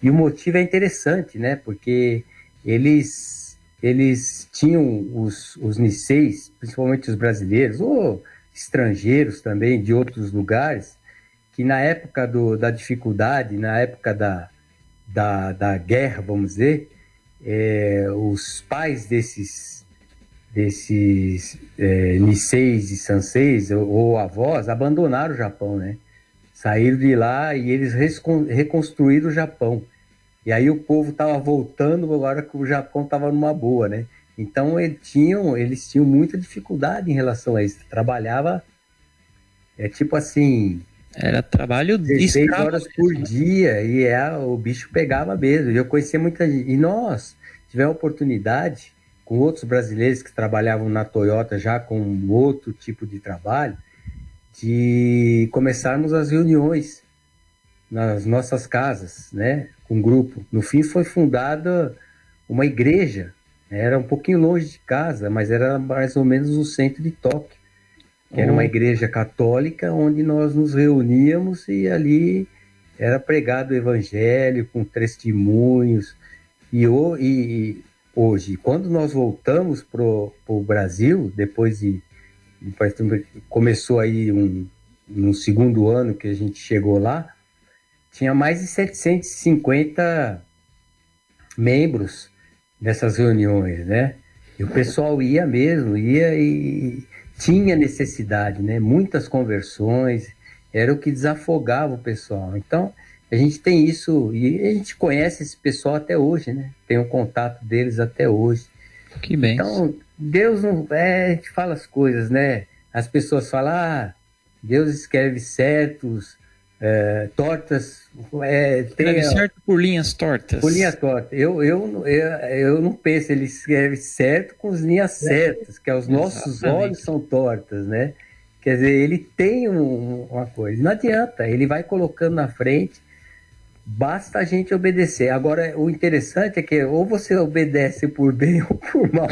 E o motivo é interessante, né? Porque eles, eles tinham os, os Niseis, principalmente os brasileiros, ou estrangeiros também de outros lugares, que na época do, da dificuldade, na época da, da, da guerra, vamos dizer, é, os pais desses, desses é, Niseis e Sanseis, ou, ou avós, abandonaram o Japão, né? Saíram de lá e eles reconstruíram o Japão. E aí o povo estava voltando agora que o Japão estava numa boa, né? Então eles tinham, eles tinham muita dificuldade em relação a isso. Trabalhava, é tipo assim, Era trabalho 16 escravo horas mesmo, por né? dia e é, o bicho pegava mesmo. Eu conhecia muita gente. E nós tivemos a oportunidade com outros brasileiros que trabalhavam na Toyota já com outro tipo de trabalho, de começarmos as reuniões nas nossas casas, né, com grupo. No fim foi fundada uma igreja. Era um pouquinho longe de casa, mas era mais ou menos no centro de Tóquio que era uma Oh. igreja católica onde nós nos reuníamos e ali era pregado o evangelho com testemunhos. E, o- e hoje, quando nós voltamos para o Brasil, depois de, de- começou aí um, no segundo ano que a gente chegou lá, tinha mais de 750 membros nessas reuniões, né? E o pessoal ia mesmo, ia e tinha necessidade, né? Muitas conversões, era o que desafogava o pessoal. Então, a gente tem isso e a gente conhece esse pessoal até hoje, né? Tem o um contato deles até hoje. Que bem. Então, Deus não. É, a gente fala as coisas, né? As pessoas falam, ah, Deus escreve certos, é, tortas. É, tem, certo por linhas tortas. Por linhas tortas. Eu, eu, eu, eu não penso, ele escreve certo com as linhas certas, que é os nossos Exatamente. olhos são tortas, né? Quer dizer, ele tem um, uma coisa. Não adianta, ele vai colocando na frente Basta a gente obedecer. Agora, o interessante é que ou você obedece por bem (laughs) ou por mal.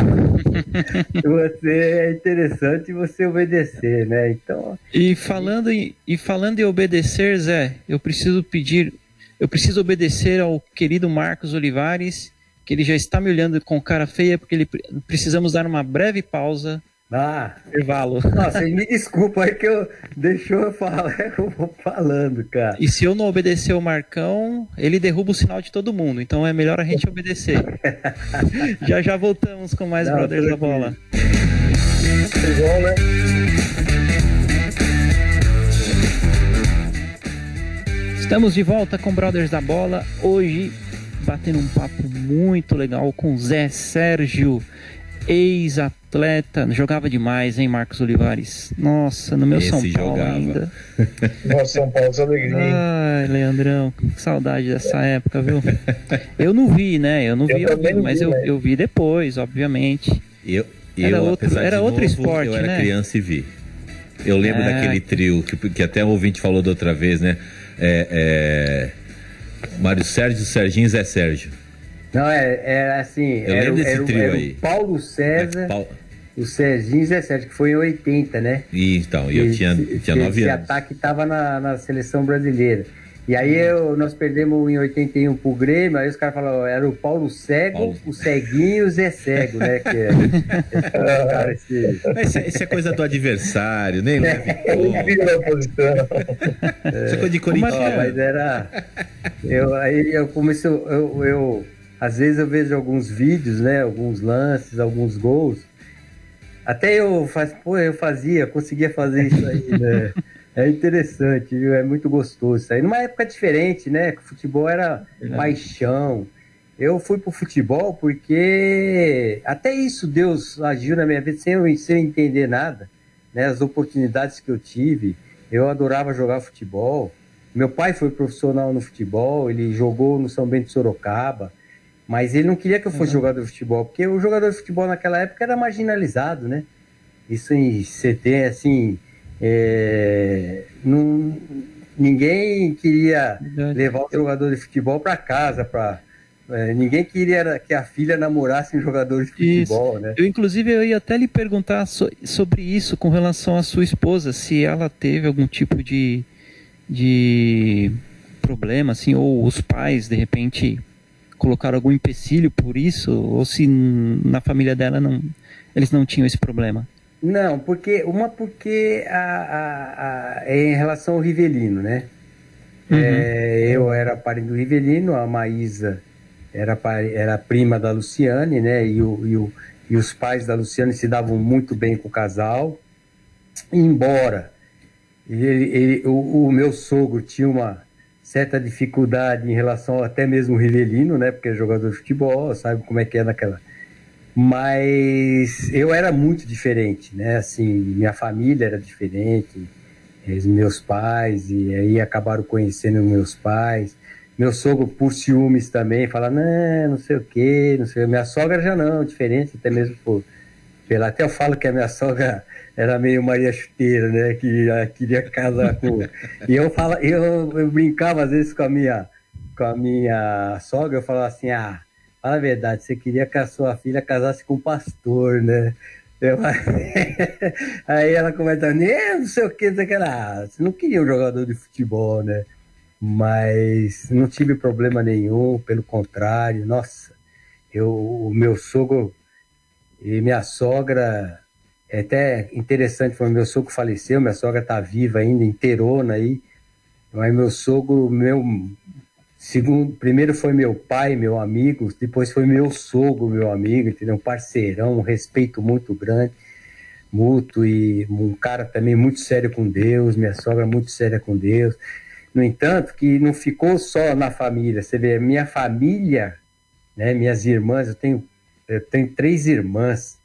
você é interessante você obedecer, né? Então. E falando em, e falando em obedecer, Zé, eu preciso pedir, eu preciso obedecer ao querido Marcos Olivares, que ele já está me olhando com cara feia, porque ele precisamos dar uma breve pausa ah, intervalo. Nossa, me desculpa aí que eu deixou eu falar, (laughs) eu vou falando, cara. E se eu não obedecer o Marcão, ele derruba o sinal de todo mundo. Então é melhor a gente obedecer. (laughs) já já voltamos com mais não, Brothers da Bola. Né? Estamos de volta com Brothers da Bola. Hoje batendo um papo muito legal com Zé Sérgio ex-atleta, jogava demais, hein, Marcos Olivares? Nossa, no meu Esse São Paulo jogava. ainda. (laughs) Nossa, São Paulo, que alegria. Ai, Leandrão, que saudade dessa época, viu? Eu não vi, né? Eu não eu vi, ao mas vi, eu, né? eu vi depois, obviamente. Eu, eu era outro, era outro novo, esporte, eu era né? criança e vi. Eu lembro é... daquele trio que, que até o ouvinte falou da outra vez, né? É, é... Mário Sérgio, Serginho Zé Sérgio. Não, é, é assim. Eu era, desse era, trio era aí. O Paulo César. É, Paulo... O Serginho Zé Sérgio, que foi em 80, né? E, então, eu tinha, tinha 9 anos. Esse ataque estava na, na seleção brasileira. E aí eu, nós perdemos em 81 pro Grêmio, aí os caras falaram, era o Paulo Cego, Paulo... o Ceguinho e o Zé Cego, né? Que é, cara, (laughs) esse... Isso, é, isso, é, coisa do adversário, nem leve é, Isso é coisa de Corinthians. Mas era... Eu, aí eu comecei, eu, eu às vezes eu vejo alguns vídeos, né? Alguns lances, alguns gols. Até eu faz, pô, eu fazia, conseguia fazer isso aí, né? (laughs) É interessante, viu? É muito gostoso isso aí. Numa época diferente, né? O futebol era paixão. Eu fui pro futebol porque até isso Deus agiu na minha vida sem eu, sem eu entender nada. Né? As oportunidades que eu tive. Eu adorava jogar futebol. Meu pai foi profissional no futebol, ele jogou no São Bento de Sorocaba. Mas ele não queria que eu fosse uhum. jogador de futebol, porque o jogador de futebol naquela época era marginalizado, né? Isso em CT, assim, é, não, ninguém queria Verdade. levar o jogador de futebol para casa, para é, ninguém queria que a filha namorasse um jogador de futebol, isso. né? Eu, inclusive, eu ia até lhe perguntar so, sobre isso com relação à sua esposa, se ela teve algum tipo de, de problema, assim, ou os pais, de repente, colocaram algum empecilho por isso, ou se na família dela não, eles não tinham esse problema? Não, porque uma porque a, a, a é em relação ao Rivelino, né? Uhum. É, eu era parente do Rivelino, a Maísa era, era prima da Luciane, né? E, o, e, o, e os pais da Luciane se davam muito bem com o casal. Embora ele, ele, o, o meu sogro tinha uma, certa dificuldade em relação até mesmo o Rivelino, né? Porque é jogador de futebol, sabe como é que é naquela. Mas eu era muito diferente, né? Assim, minha família era diferente, os meus pais, e aí acabaram conhecendo meus pais. Meu sogro, por ciúmes também, fala, não, não sei o quê, não sei. Minha sogra já não, diferente, até mesmo por. Pela, até eu falo que a minha sogra era meio Maria Chuteira, né? Que queria casar com. (laughs) e eu, fala, eu, eu, brincava às vezes com a minha, com a minha sogra, eu falava assim, ah, fala a verdade, você queria que a sua filha casasse com um pastor, né? Eu... (laughs) Aí ela começa, não sei o que, não sei o que lá. Você não queria um jogador de futebol, né? Mas não tive problema nenhum, pelo contrário, nossa, eu, o meu sogro e minha sogra é até interessante, foi meu sogro faleceu, minha sogra tá viva ainda, inteirona aí. Mas meu sogro, meu segundo, primeiro foi meu pai, meu amigo, depois foi meu sogro, meu amigo, entendeu? Um parceirão, um respeito muito grande, mútuo e um cara também muito sério com Deus, minha sogra muito séria com Deus. No entanto, que não ficou só na família, você vê, minha família, né, minhas irmãs, eu tenho eu tenho três irmãs.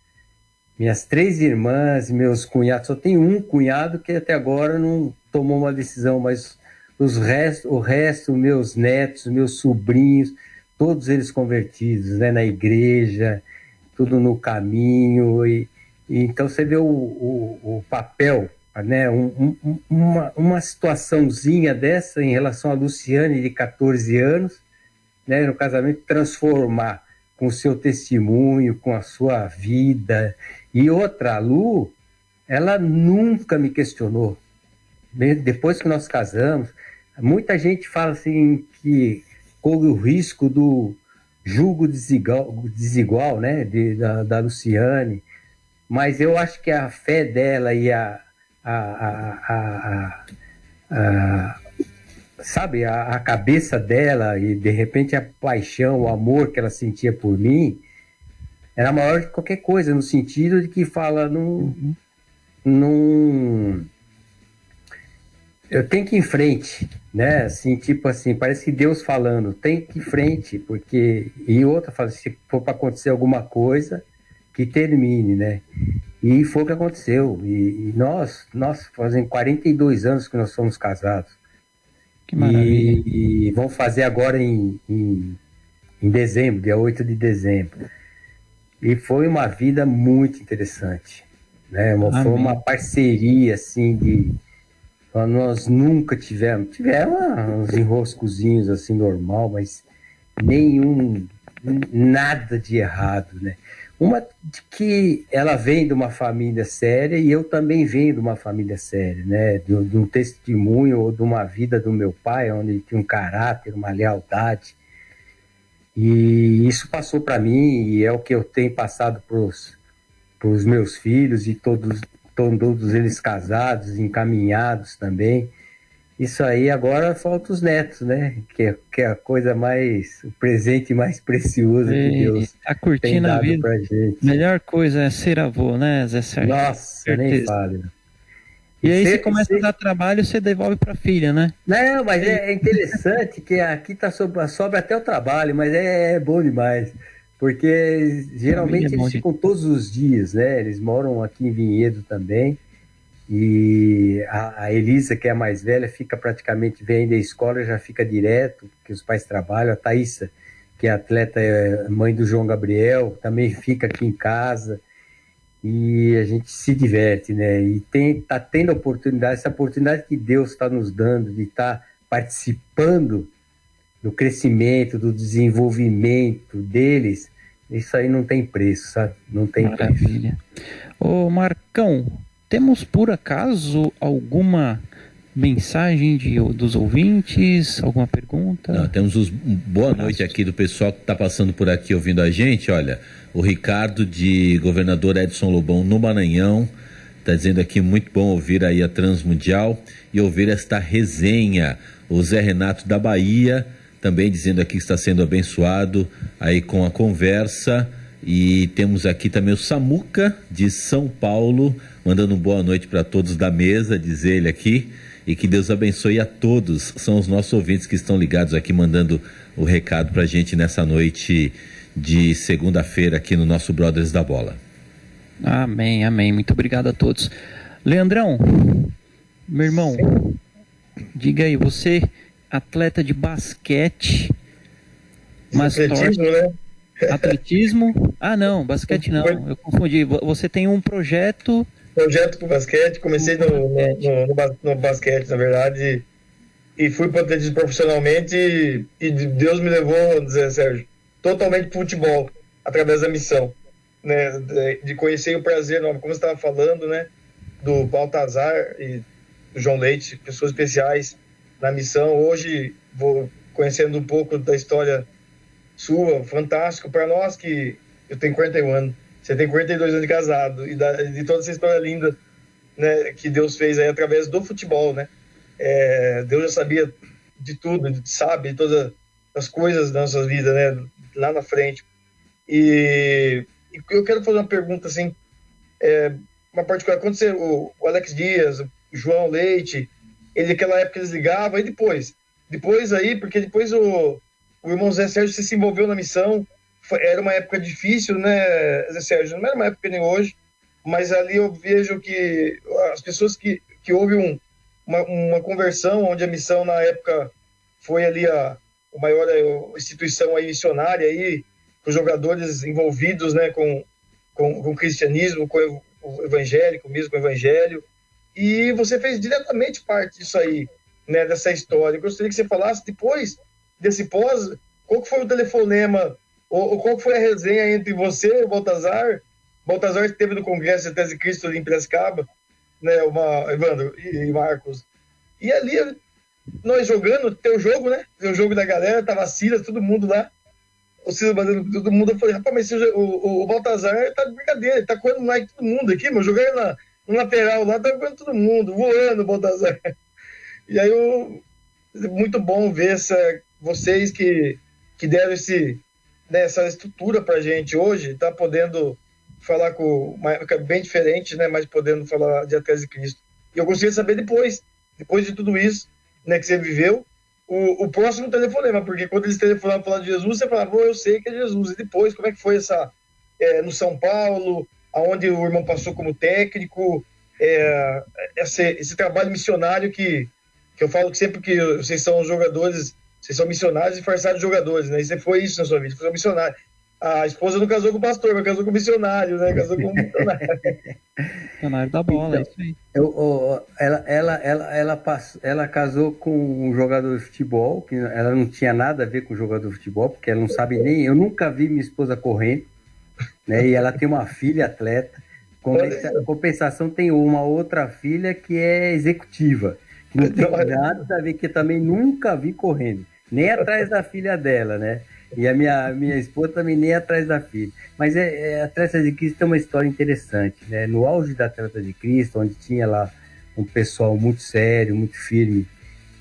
Minhas três irmãs, meus cunhados, só tenho um cunhado que até agora não tomou uma decisão, mas os resto, o resto, meus netos, meus sobrinhos, todos eles convertidos, né, na igreja, tudo no caminho. E, e então você vê o, o, o papel, né, um, um, uma, uma situaçãozinha dessa em relação a Luciane, de 14 anos, né, no casamento, transformar com o seu testemunho, com a sua vida. E outra, a Lu, ela nunca me questionou. Depois que nós casamos, muita gente fala assim que corre o risco do julgo desigual, desigual né, de, da, da Luciane, mas eu acho que a fé dela e a, a, a, a sabe, a, a, cabeça dela e de repente a paixão, o amor que ela sentia por mim era maior que qualquer coisa, no sentido de que fala num. num eu tenho que ir em frente, né? Assim, tipo assim, parece que Deus falando, tem que ir em frente, porque. E outra fala, se for para acontecer alguma coisa, que termine, né? E foi o que aconteceu. E, e nós, nós fazem 42 anos que nós somos casados. Que maravilha. E, e vão fazer agora em, em, em dezembro, dia 8 de dezembro. E foi uma vida muito interessante. Né? Uma, foi uma parceria assim de. Nós nunca tivemos. Tivemos uns enroscozinhos assim normal, mas nenhum. nada de errado, né? Uma de que ela vem de uma família séria e eu também venho de uma família séria, né? De, de um testemunho ou de uma vida do meu pai, onde tinha um caráter, uma lealdade. E isso passou para mim e é o que eu tenho passado para os meus filhos e todos, todos eles casados, encaminhados também. Isso aí agora falta os netos, né? Que é, que é a coisa mais, o presente mais precioso que Deus curtindo tem dado a vida. pra gente. Melhor coisa é ser avô, né, Zé Sérgio? Nossa, Certeza. nem fale. E, aí você começa a dar trabalho, você devolve para a filha, né? Não, mas é, é interessante que aqui tá sobra, sobra até o trabalho, mas é, é bom demais. Porque geralmente é eles ficam todos os dias, né? Eles moram aqui em Vinhedo também. E a, a, Elisa, que é a mais velha, fica praticamente, vem da escola, já fica direto, porque os pais trabalham. A Thaísa, que é atleta, é mãe do João Gabriel, também fica aqui em casa. E a gente se diverte, né? E tem, tá tendo a oportunidade, essa oportunidade que Deus está nos dando de estar tá participando do crescimento, do desenvolvimento deles, isso aí não tem preço, sabe? Não tem Maravilha. preço. Ô Marcão, temos por acaso alguma mensagem de, dos ouvintes? Alguma pergunta? Não, temos os, boa noite aqui do pessoal que está passando por aqui ouvindo a gente. Olha, o Ricardo de Governador Edson Lobão no Maranhão está dizendo aqui muito bom ouvir aí a Transmundial e ouvir esta resenha. O Zé Renato da Bahia também dizendo aqui que está sendo abençoado aí com a conversa. E temos aqui também o Samuca de São Paulo mandando boa noite para todos da mesa, diz ele aqui, e que Deus abençoe a todos. São os nossos ouvintes que estão ligados aqui, mandando o recado para a gente nessa noite de segunda-feira aqui no nosso Brothers da Bola. Amém, amém. Muito obrigado a todos. Leandrão, meu irmão, Sim. diga aí, você, atleta de basquete, mas atletismo, torce... né? Atletismo? Ah, não, basquete não, eu confundi. Você tem um projeto projeto com basquete, comecei no, no, no, no, basquete, na verdade, e, fui para atletismo profissionalmente e, e, Deus me levou, dizer, Sérgio, totalmente para futebol, através da missão, né, de, de conhecer o prazer, como você estava falando, né, do Baltazar e do João Leite, pessoas especiais na missão. Hoje vou conhecendo um pouco da história sua, fantástico para nós que eu tenho 41 anos você tem 42 anos de casado e da, de toda essa história linda né, que Deus fez aí através do futebol, né? É, Deus já sabia de tudo, sabe todas as coisas da nossa vida, né? Lá na frente. E, e eu quero fazer uma pergunta assim, é, uma particular. Quando você, o, o Alex Dias, o João Leite, ele naquela época eles ligavam, e depois? Depois aí, porque depois o, o irmão Zé Sérgio se envolveu na missão, era uma época difícil, né, Zé Sérgio? Não era uma época nem hoje, mas ali eu vejo que as pessoas que, que houve um, uma, uma conversão, onde a missão na época foi ali a, a maior instituição aí missionária aí, com jogadores envolvidos, né, com, com, com o cristianismo, com o evangélico mesmo, com o evangelho, e você fez diretamente parte disso aí, né, dessa história. Eu gostaria que você falasse depois desse pós, qual que foi o telefonema, ou qual foi a resenha entre você e o Baltazar, Baltazar esteve no Congresso de Tese Cristo em Piracicaba, né, uma, Evandro e, Marcos, e ali nós jogando, teu jogo, né, o jogo da galera, tava Silas, todo mundo lá, o Silas batendo todo mundo, eu falei, rapaz, mas o, o, o Baltazar tá de brincadeira, ele tá correndo mais todo mundo aqui, mas jogando na, no lateral lá, tá correndo todo mundo, voando o Baltazar. (laughs) E aí, eu, muito bom ver essa, vocês que, que deram esse, né, essa estrutura pra gente hoje, tá podendo falar com bem diferente, né, mas podendo falar de Atlético de Cristo. E eu de saber depois, depois de tudo isso, né, que você viveu, o, o próximo telefonema, porque quando eles telefonavam falando de Jesus, você falava, eu sei que é Jesus. E depois, como é que foi essa, é, no São Paulo, aonde o irmão passou como técnico, é, esse, esse trabalho missionário que, que eu falo que sempre que vocês são jogadores, vocês são missionários e forçados jogadores, né? E você foi isso na sua vida, você foi um missionário a esposa não casou com o pastor, mas casou com o missionário, né? Casou com o missionário. (laughs) missionário da bola, então, é isso aí. Eu, ela, ela, ela, ela, passou, ela casou com um jogador de futebol, que ela não tinha nada a ver com jogador de futebol, porque ela não sabe nem. Eu nunca vi minha esposa correndo, né? E ela tem uma filha atleta. Compensa, compensação tem uma outra filha que é executiva, que não tem nada a ver, que também nunca vi correndo, nem atrás da filha dela, né? E a minha, minha esposa também nem atrás da filha. Mas é, é, a Atleta de Cristo tem uma história interessante. Né? No auge da Atleta de Cristo, onde tinha lá um pessoal muito sério, muito firme,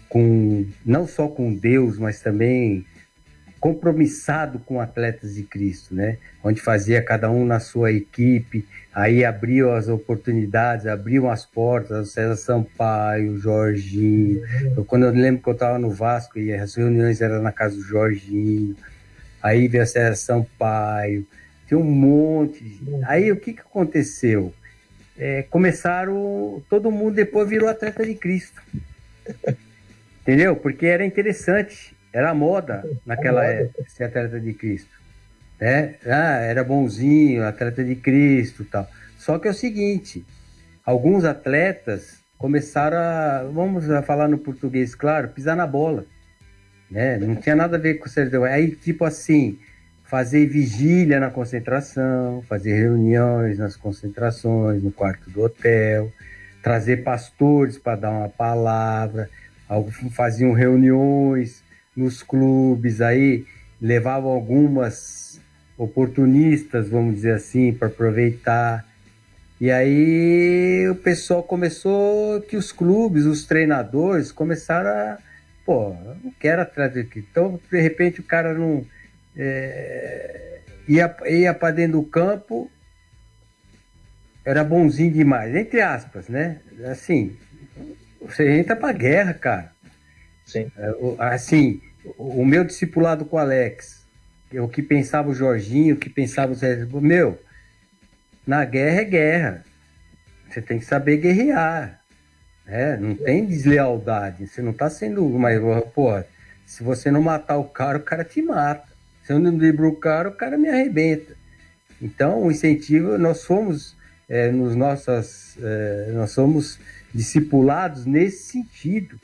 com não só com Deus, mas também compromissado com atletas de Cristo, né? Onde fazia cada um na sua equipe, aí abriam as oportunidades, abriam as portas, o César Sampaio, o Jorginho. Eu, quando eu lembro que eu estava no Vasco e as reuniões eram na casa do Jorginho, aí veio a César Sampaio, tem um monte. De... Aí o que, que aconteceu? É, começaram, todo mundo depois virou atleta de Cristo. (laughs) Entendeu? Porque era interessante, era moda naquela época ser atleta de Cristo. Né? Ah, era bonzinho, atleta de Cristo tal. Só que é o seguinte, alguns atletas começaram a, vamos falar no português, claro, pisar na bola né? Não tinha nada a ver com o servidor. Aí, tipo assim, fazer vigília na concentração, fazer reuniões nas concentrações, no quarto do hotel, trazer pastores para dar uma palavra, faziam reuniões nos clubes, aí levavam algumas oportunistas, vamos dizer assim, para aproveitar. E aí o pessoal começou que os clubes, os treinadores começaram a pô, não quero atrás daqui. Então, de repente, o cara não. É, ia ia para dentro do campo, era bonzinho demais, entre aspas, né? Assim, você entra pra guerra, cara. Sim. É, assim, o meu discipulado com o Alex, o que pensava o Jorginho, o que pensava o Zé. Meu, na guerra é guerra. Você tem que saber guerrear. É, não tem deslealdade. Você não está sendo. Mas, pô, se você não matar o cara, o cara te mata. Se eu não driblo o cara, o cara me arrebenta. Então, o incentivo, nós somos, é, nos nossas, é, nós somos discipulados nesse sentido.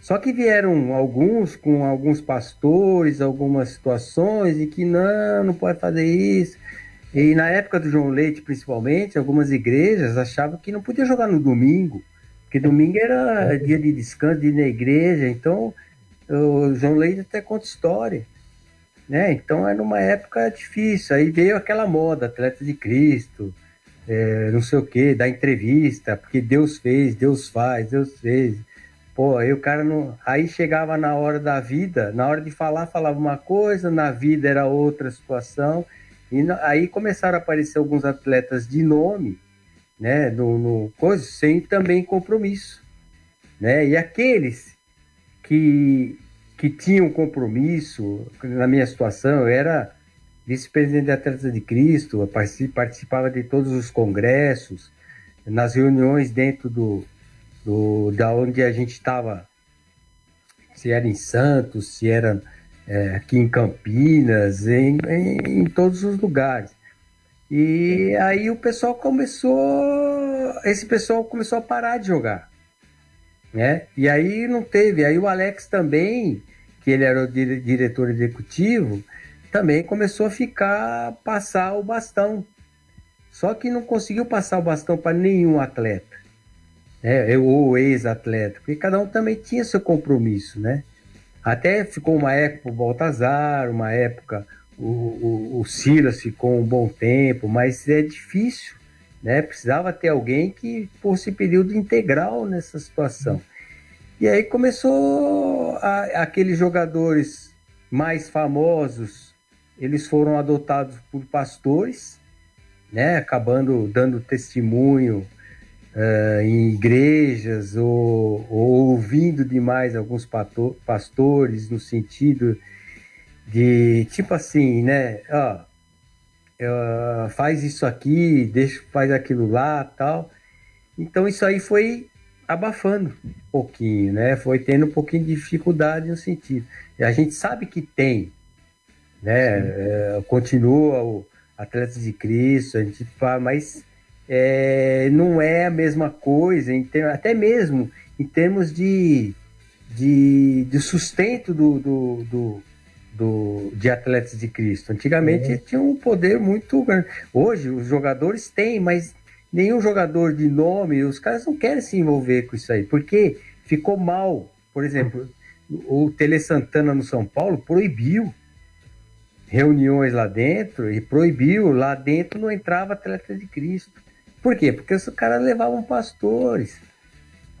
Só que vieram alguns com alguns pastores, algumas situações, e que não, não pode fazer isso. E na época do João Leite, principalmente, algumas igrejas achavam que não podia jogar no domingo. Porque domingo era dia de descanso, de ir na igreja, então o João Leite até conta história. Né? Então era uma época difícil. Aí veio aquela moda, atleta de Cristo, é, não sei o que, da entrevista, porque Deus fez, Deus faz, Deus fez. Pô, aí o cara não. Aí chegava na hora da vida, na hora de falar, falava uma coisa, na vida era outra situação. E aí começaram a aparecer alguns atletas de nome, né? No, no coisa, sem também compromisso. Né? E aqueles que, que tinham compromisso, na minha situação, eu era vice-presidente de Atletas de Cristo, participava de todos os congressos, nas reuniões dentro do, do, da onde a gente estava, se era em Santos, se era é, aqui em Campinas, em, em, em, todos os lugares. E aí o pessoal começou, esse pessoal começou a parar de jogar, né? E aí não teve, aí o Alex também, que ele era o dire, diretor executivo, também começou a ficar, passar o bastão. Só que não conseguiu passar o bastão para nenhum atleta né, ou ex-atleta, porque cada um também tinha seu compromisso, né? Até ficou uma época o Baltazar, uma época o, o, o Silas ficou um bom tempo, mas é difícil, né? Precisava ter alguém que fosse período integral nessa situação. E aí começou a, aqueles jogadores mais famosos, eles foram adotados por pastores, né? Acabando dando testemunho uh, em igrejas ou, ou, ouvindo demais alguns pastores no sentido de tipo assim, né? Ó, uh, faz isso aqui, deixa, faz aquilo lá, tal. Então isso aí foi abafando um pouquinho, né? Foi tendo um pouquinho de dificuldade no sentido. E a gente sabe que tem, né? É, continua o Atletas de Cristo, a gente fala, mas é, não é a mesma coisa, em ter, até mesmo em termos de, de, de sustento do, do, do, do, de atletas de Cristo. Antigamente uhum. tinha um poder muito grande. Hoje os jogadores têm, mas nenhum jogador de nome, os caras não querem se envolver com isso aí, porque ficou mal. Por exemplo, o Tele Santana no São Paulo proibiu reuniões lá dentro e proibiu lá dentro não entrava atleta de Cristo. Por quê? Porque os caras levavam pastores.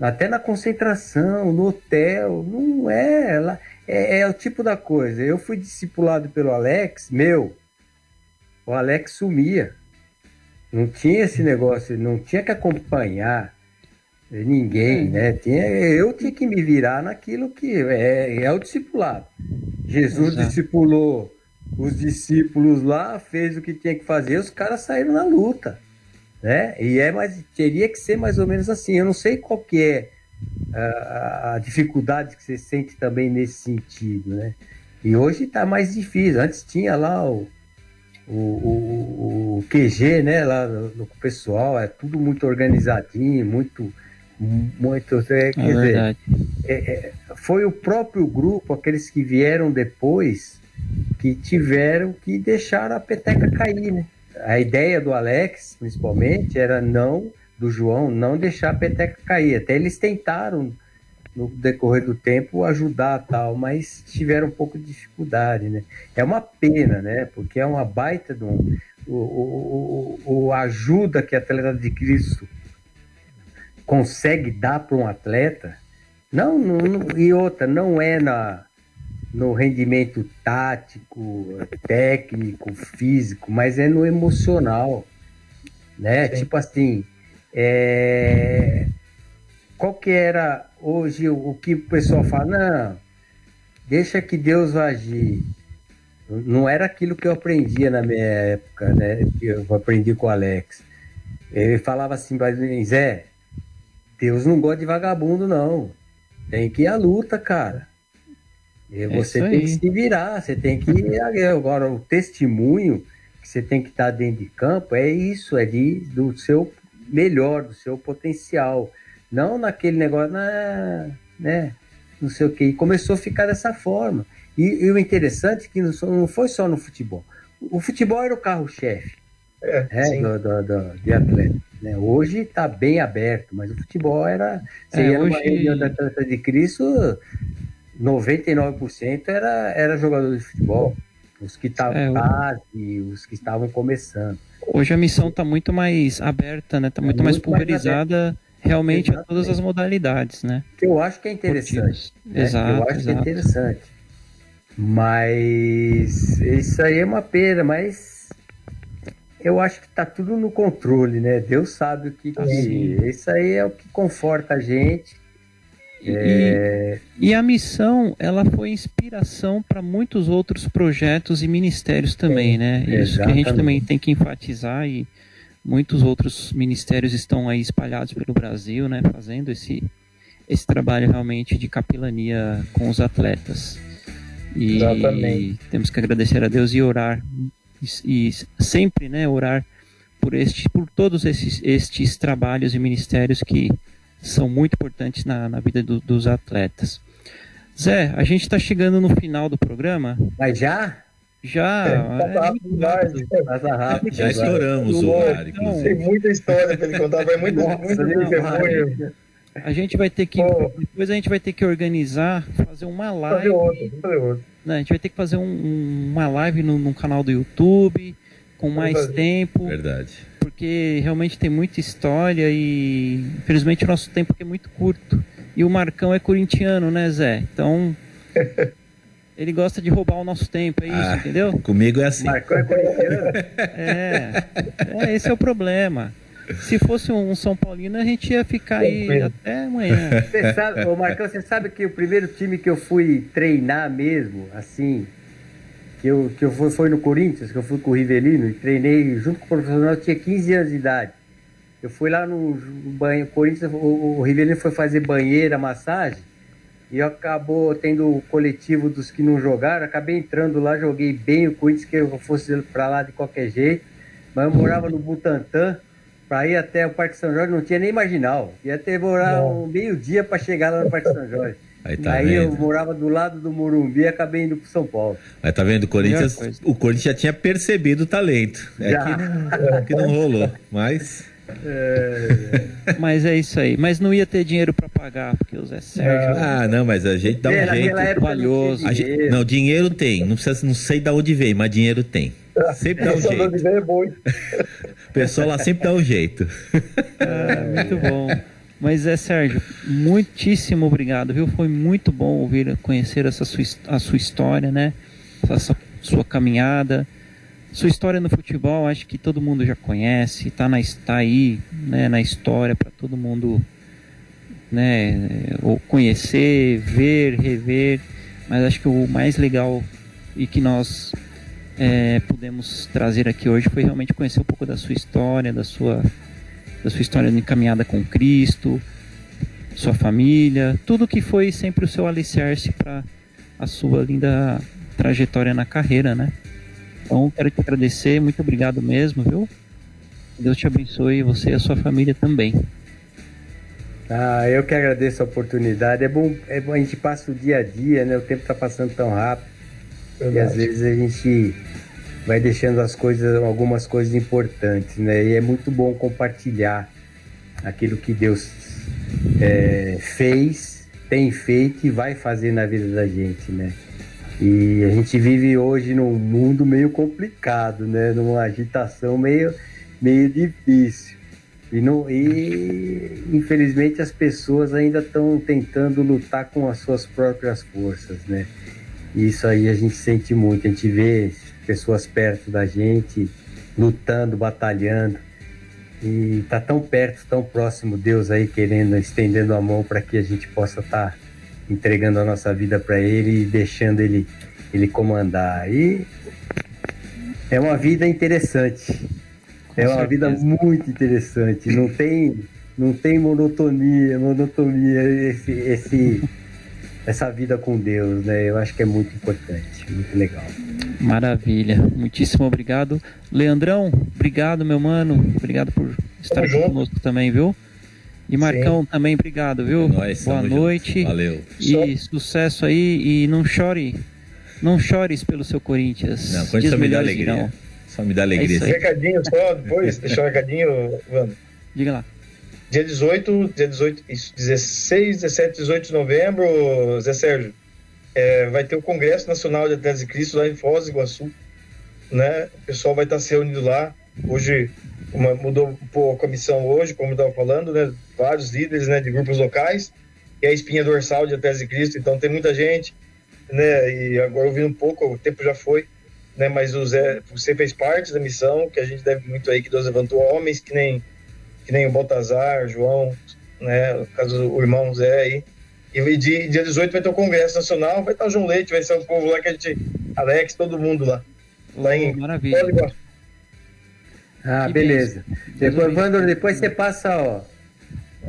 Até na concentração, no hotel, não é, é, é o tipo da coisa. Eu fui discipulado pelo Alex, meu, o Alex sumia. Não tinha esse negócio, não tinha que acompanhar ninguém, né? Tinha, eu tinha que me virar naquilo que é, é o discipulado. Jesus Exato. discipulou os discípulos lá, fez o que tinha que fazer, os caras saíram na luta né? E é mais, teria que ser mais ou menos assim. Eu não sei qual que é a, a dificuldade que você sente também nesse sentido, né? E hoje está mais difícil. Antes tinha lá o, o, o, o QG, né? Lá no, no, pessoal, é tudo muito organizadinho, muito, muito. É, quer é dizer, é, é, foi o próprio grupo, aqueles que vieram depois, que tiveram que deixar a peteca cair, né? A ideia do Alex, principalmente, era não, do João, não deixar a peteca cair. Até eles tentaram, no decorrer do tempo, ajudar tal, mas tiveram um pouco de dificuldade, né? É uma pena, né? Porque é uma baita de um... O, o, o, ajuda que a atleta de Cristo consegue dar para um atleta, não, não, e outra, não é na no rendimento tático, técnico, físico, mas é no emocional, né? Sim. Tipo assim, é... qual que era hoje o que o pessoal fala? Não, deixa que Deus agir. Não era aquilo que eu aprendia na minha época, né? Que eu aprendi com o Alex. Ele falava assim Zé, Deus não gosta de vagabundo, não. Tem que ir à luta, cara. E é você tem que se virar, você tem que. (laughs) Agora, o testemunho que você tem que estar dentro de campo é isso, é de, do seu melhor, do seu potencial. Não naquele negócio, na, né? Não sei o que. E começou a ficar dessa forma. E, e o interessante é que não, não, foi só no futebol. O futebol era o carro-chefe é, é, do, do, do, de atleta. Né? Hoje está bem aberto, mas o futebol era. Você é, ia hoje... numa reunião da atleta de Cristo, 99% era, era jogador de futebol. Os que estavam é, base, os que estavam começando. Hoje a missão está muito mais aberta, né? Tá muito, é muito mais pulverizada. Mais realmente a todas as modalidades, né? Eu acho que é interessante. Né? Exato. Eu acho exato. que é interessante. Mas isso aí é uma pena, mas eu acho que tá tudo no controle, né? Deus sabe o que. Tá que... Isso aí é o que conforta a gente. E, É, e a missão, ela foi inspiração para muitos outros projetos e ministérios também, né? Isso que a gente exatamente. também tem que enfatizar e muitos outros ministérios estão aí espalhados pelo Brasil, né? Fazendo esse, esse trabalho realmente de capelania com os atletas. E Exatamente. temos que agradecer a Deus e orar e, e sempre, né? Orar por este, por todos esses, estes trabalhos e ministérios que são muito importantes na, na vida do- dos atletas. Zé, a gente está chegando no final do programa. Mas já? Já. É, passa rápido. Passa rápido. Já estouramos o horário, não. inclusive. Tem muita história pra ele contar, vai muito, Nossa, muito testemunho. A gente vai ter que. Pô. Depois a gente vai ter que organizar, fazer uma Fazer live. outro, fazer outro. né, a gente vai ter que fazer um- um- uma live no, no canal do YouTube, com mais fazer. tempo, Verdade. Porque realmente tem muita história e infelizmente o nosso tempo aqui é muito curto. E o Marcão é corintiano, né, Zé? Então. (laughs) Ele gosta de roubar o nosso tempo, é isso, Ah. entendeu? Comigo é assim. Marcão é corintiano? (laughs) É, é, esse é o problema. Se fosse um São Paulino, a gente ia ficar aí até amanhã. Você sabe, ô Marcão, você sabe que o primeiro time que eu fui treinar mesmo, assim, que eu, que eu fui, foi no Corinthians, que eu fui com o Rivelino e treinei junto com o profissional, eu tinha 15 anos de idade. Eu fui lá no, banho, Corinthians, o, o Rivelino foi fazer banheira, massagem, e acabou tendo o coletivo dos que não jogaram, acabei entrando lá, joguei bem o Corinthians, que eu fosse pra lá de qualquer jeito, mas eu morava no Butantã, Pra ir até o Parque São Jorge não tinha nem marginal. Ia ter morar um meio-dia para chegar lá no Parque São Jorge. Aí tá Aí eu morava do lado do Morumbi e acabei indo pro São Paulo. Mas tá vendo, o Corinthians, o Corinthians já tinha percebido o talento. É Já. que não, que não rolou. Mas Mas é isso aí. Mas não ia ter dinheiro pra pagar, porque o Zé Sérgio. Ah, não, mas a gente dá um É, jeito. valioso. não gente- dinheiro. não, dinheiro tem. Não precisa, não sei de onde veio, mas dinheiro tem. Sempre dá um jeito. é bom. (laughs) O pessoal lá sempre dá um jeito. Ah, muito bom. Mas é, Sérgio, muitíssimo obrigado, viu? Foi muito bom ouvir, conhecer essa sua, a sua história, né? Essa sua caminhada. Sua história no futebol, acho que todo mundo já conhece, tá, na, tá aí, né, na história para todo mundo, né, ou conhecer, ver, rever. Mas acho que o mais legal e que nós é, pudemos trazer aqui hoje foi realmente conhecer um pouco da sua história, da sua da sua história de caminhada com Cristo, sua família, tudo que foi sempre o seu alicerce para a sua linda trajetória na carreira, né? Então, quero te agradecer, muito obrigado mesmo, viu? Deus te abençoe, você e a sua família também. Ah, eu que agradeço a oportunidade. É bom, é bom, a gente passa o dia a dia, né? O tempo tá passando tão rápido. E às vezes a gente vai deixando as coisas, algumas coisas importantes, né? E é muito bom compartilhar aquilo que Deus é, fez, tem feito e vai fazer na vida da gente, né? E a gente vive hoje num mundo meio complicado, né? Numa agitação meio, meio difícil. E, não, e infelizmente as pessoas ainda estão tentando lutar com as suas próprias forças, né? Isso aí a gente sente muito, a gente vê pessoas perto da gente lutando, batalhando. E tá tão perto, tão próximo Deus aí querendo, estendendo a mão para que a gente possa estar entregando a nossa vida para ele e deixando ele ele comandar. E é uma vida interessante. Com É uma vida certeza. muito interessante. Não tem, não tem monotonia, monotonia esse, esse, (laughs) essa vida com Deus, né? Eu acho que é muito importante, muito legal. Maravilha, muitíssimo obrigado. Leandrão, obrigado, meu mano. Obrigado por estar aqui conosco também, viu? E Marcão também, obrigado, viu? Nós, Boa tamo junto. noite. Valeu. E sucesso aí. E não chore. Não chores pelo seu Corinthians. Não, Dias só me dá melhores alegria. virão. Só me dá alegria. aí. Recadinho só, (laughs) depois, deixa um recadinho, Wanda. Diga lá. Dia 18, dia 18, isso, 16, 17, 18 de novembro, Zé Sérgio, é, vai ter o Congresso Nacional de Atletas de Cristo lá em Foz do Iguaçu, né? O pessoal vai estar se reunindo lá. Hoje uma, mudou pouco a comissão hoje, como estava falando, né? Vários líderes, né? De grupos locais, e a espinha dorsal de Tese de Cristo, então tem muita gente, né? E agora eu vi um pouco, o tempo já foi, né? Mas o Zé, você fez parte da missão, que a gente deve muito aí, que Deus levantou homens que nem, que nem o Baltazar, João, né? Caso, o irmão Zé aí. E dia, dia 18 vai ter o Congresso Nacional, vai estar o João Leite, vai ser o povo lá que a gente, Alex, todo mundo lá. Lá em Maravilha. Ah, Que beleza. Deus Depois. Vandro, depois você passa ó,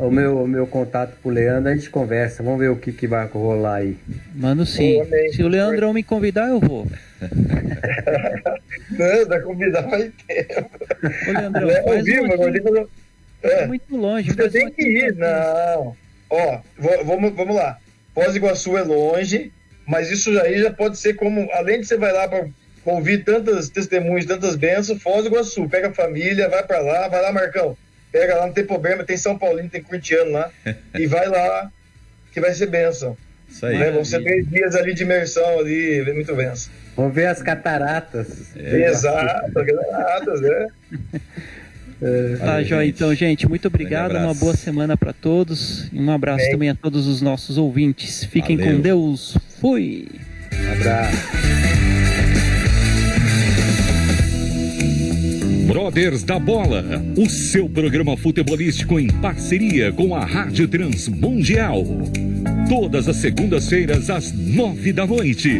o, meu, o meu contato pro Leandro, a gente conversa. Vamos ver o que, que vai rolar aí. Mano, sim. Se o Leandrão me convidar, eu vou. (laughs) Não, da convidar vai ter. Ô, Leandrão, É faz vivo, um aqui. É muito longe. Você faz tem que ir, não. Ó, vamos, vamos lá. Foz do Iguaçu é longe, mas isso aí já pode ser como, além de você vai lá para ouvir tantas testemunhas, tantas bênçãos, Foz do Iguaçu, pega a família, vai para lá, vai lá, Marcão. Pega lá, não tem problema, tem São Paulino, tem Curitiano lá, (laughs) e vai lá, que vai ser bênção. Isso aí. Né? Vão ser três dias ali de imersão ali, muito bênção. Vamos ver as cataratas. Exato, granadas, né? (laughs) Tá, Valeu, joia. gente. Então, gente, muito obrigado. abraço. Uma boa semana para todos. E um abraço Amém. também a todos os nossos ouvintes. Fiquem Valeu. com Deus. Fui. Abraço. Brothers da Bola, o seu programa futebolístico em parceria com a Rádio Transmundial. Todas as segundas-feiras às nove da noite.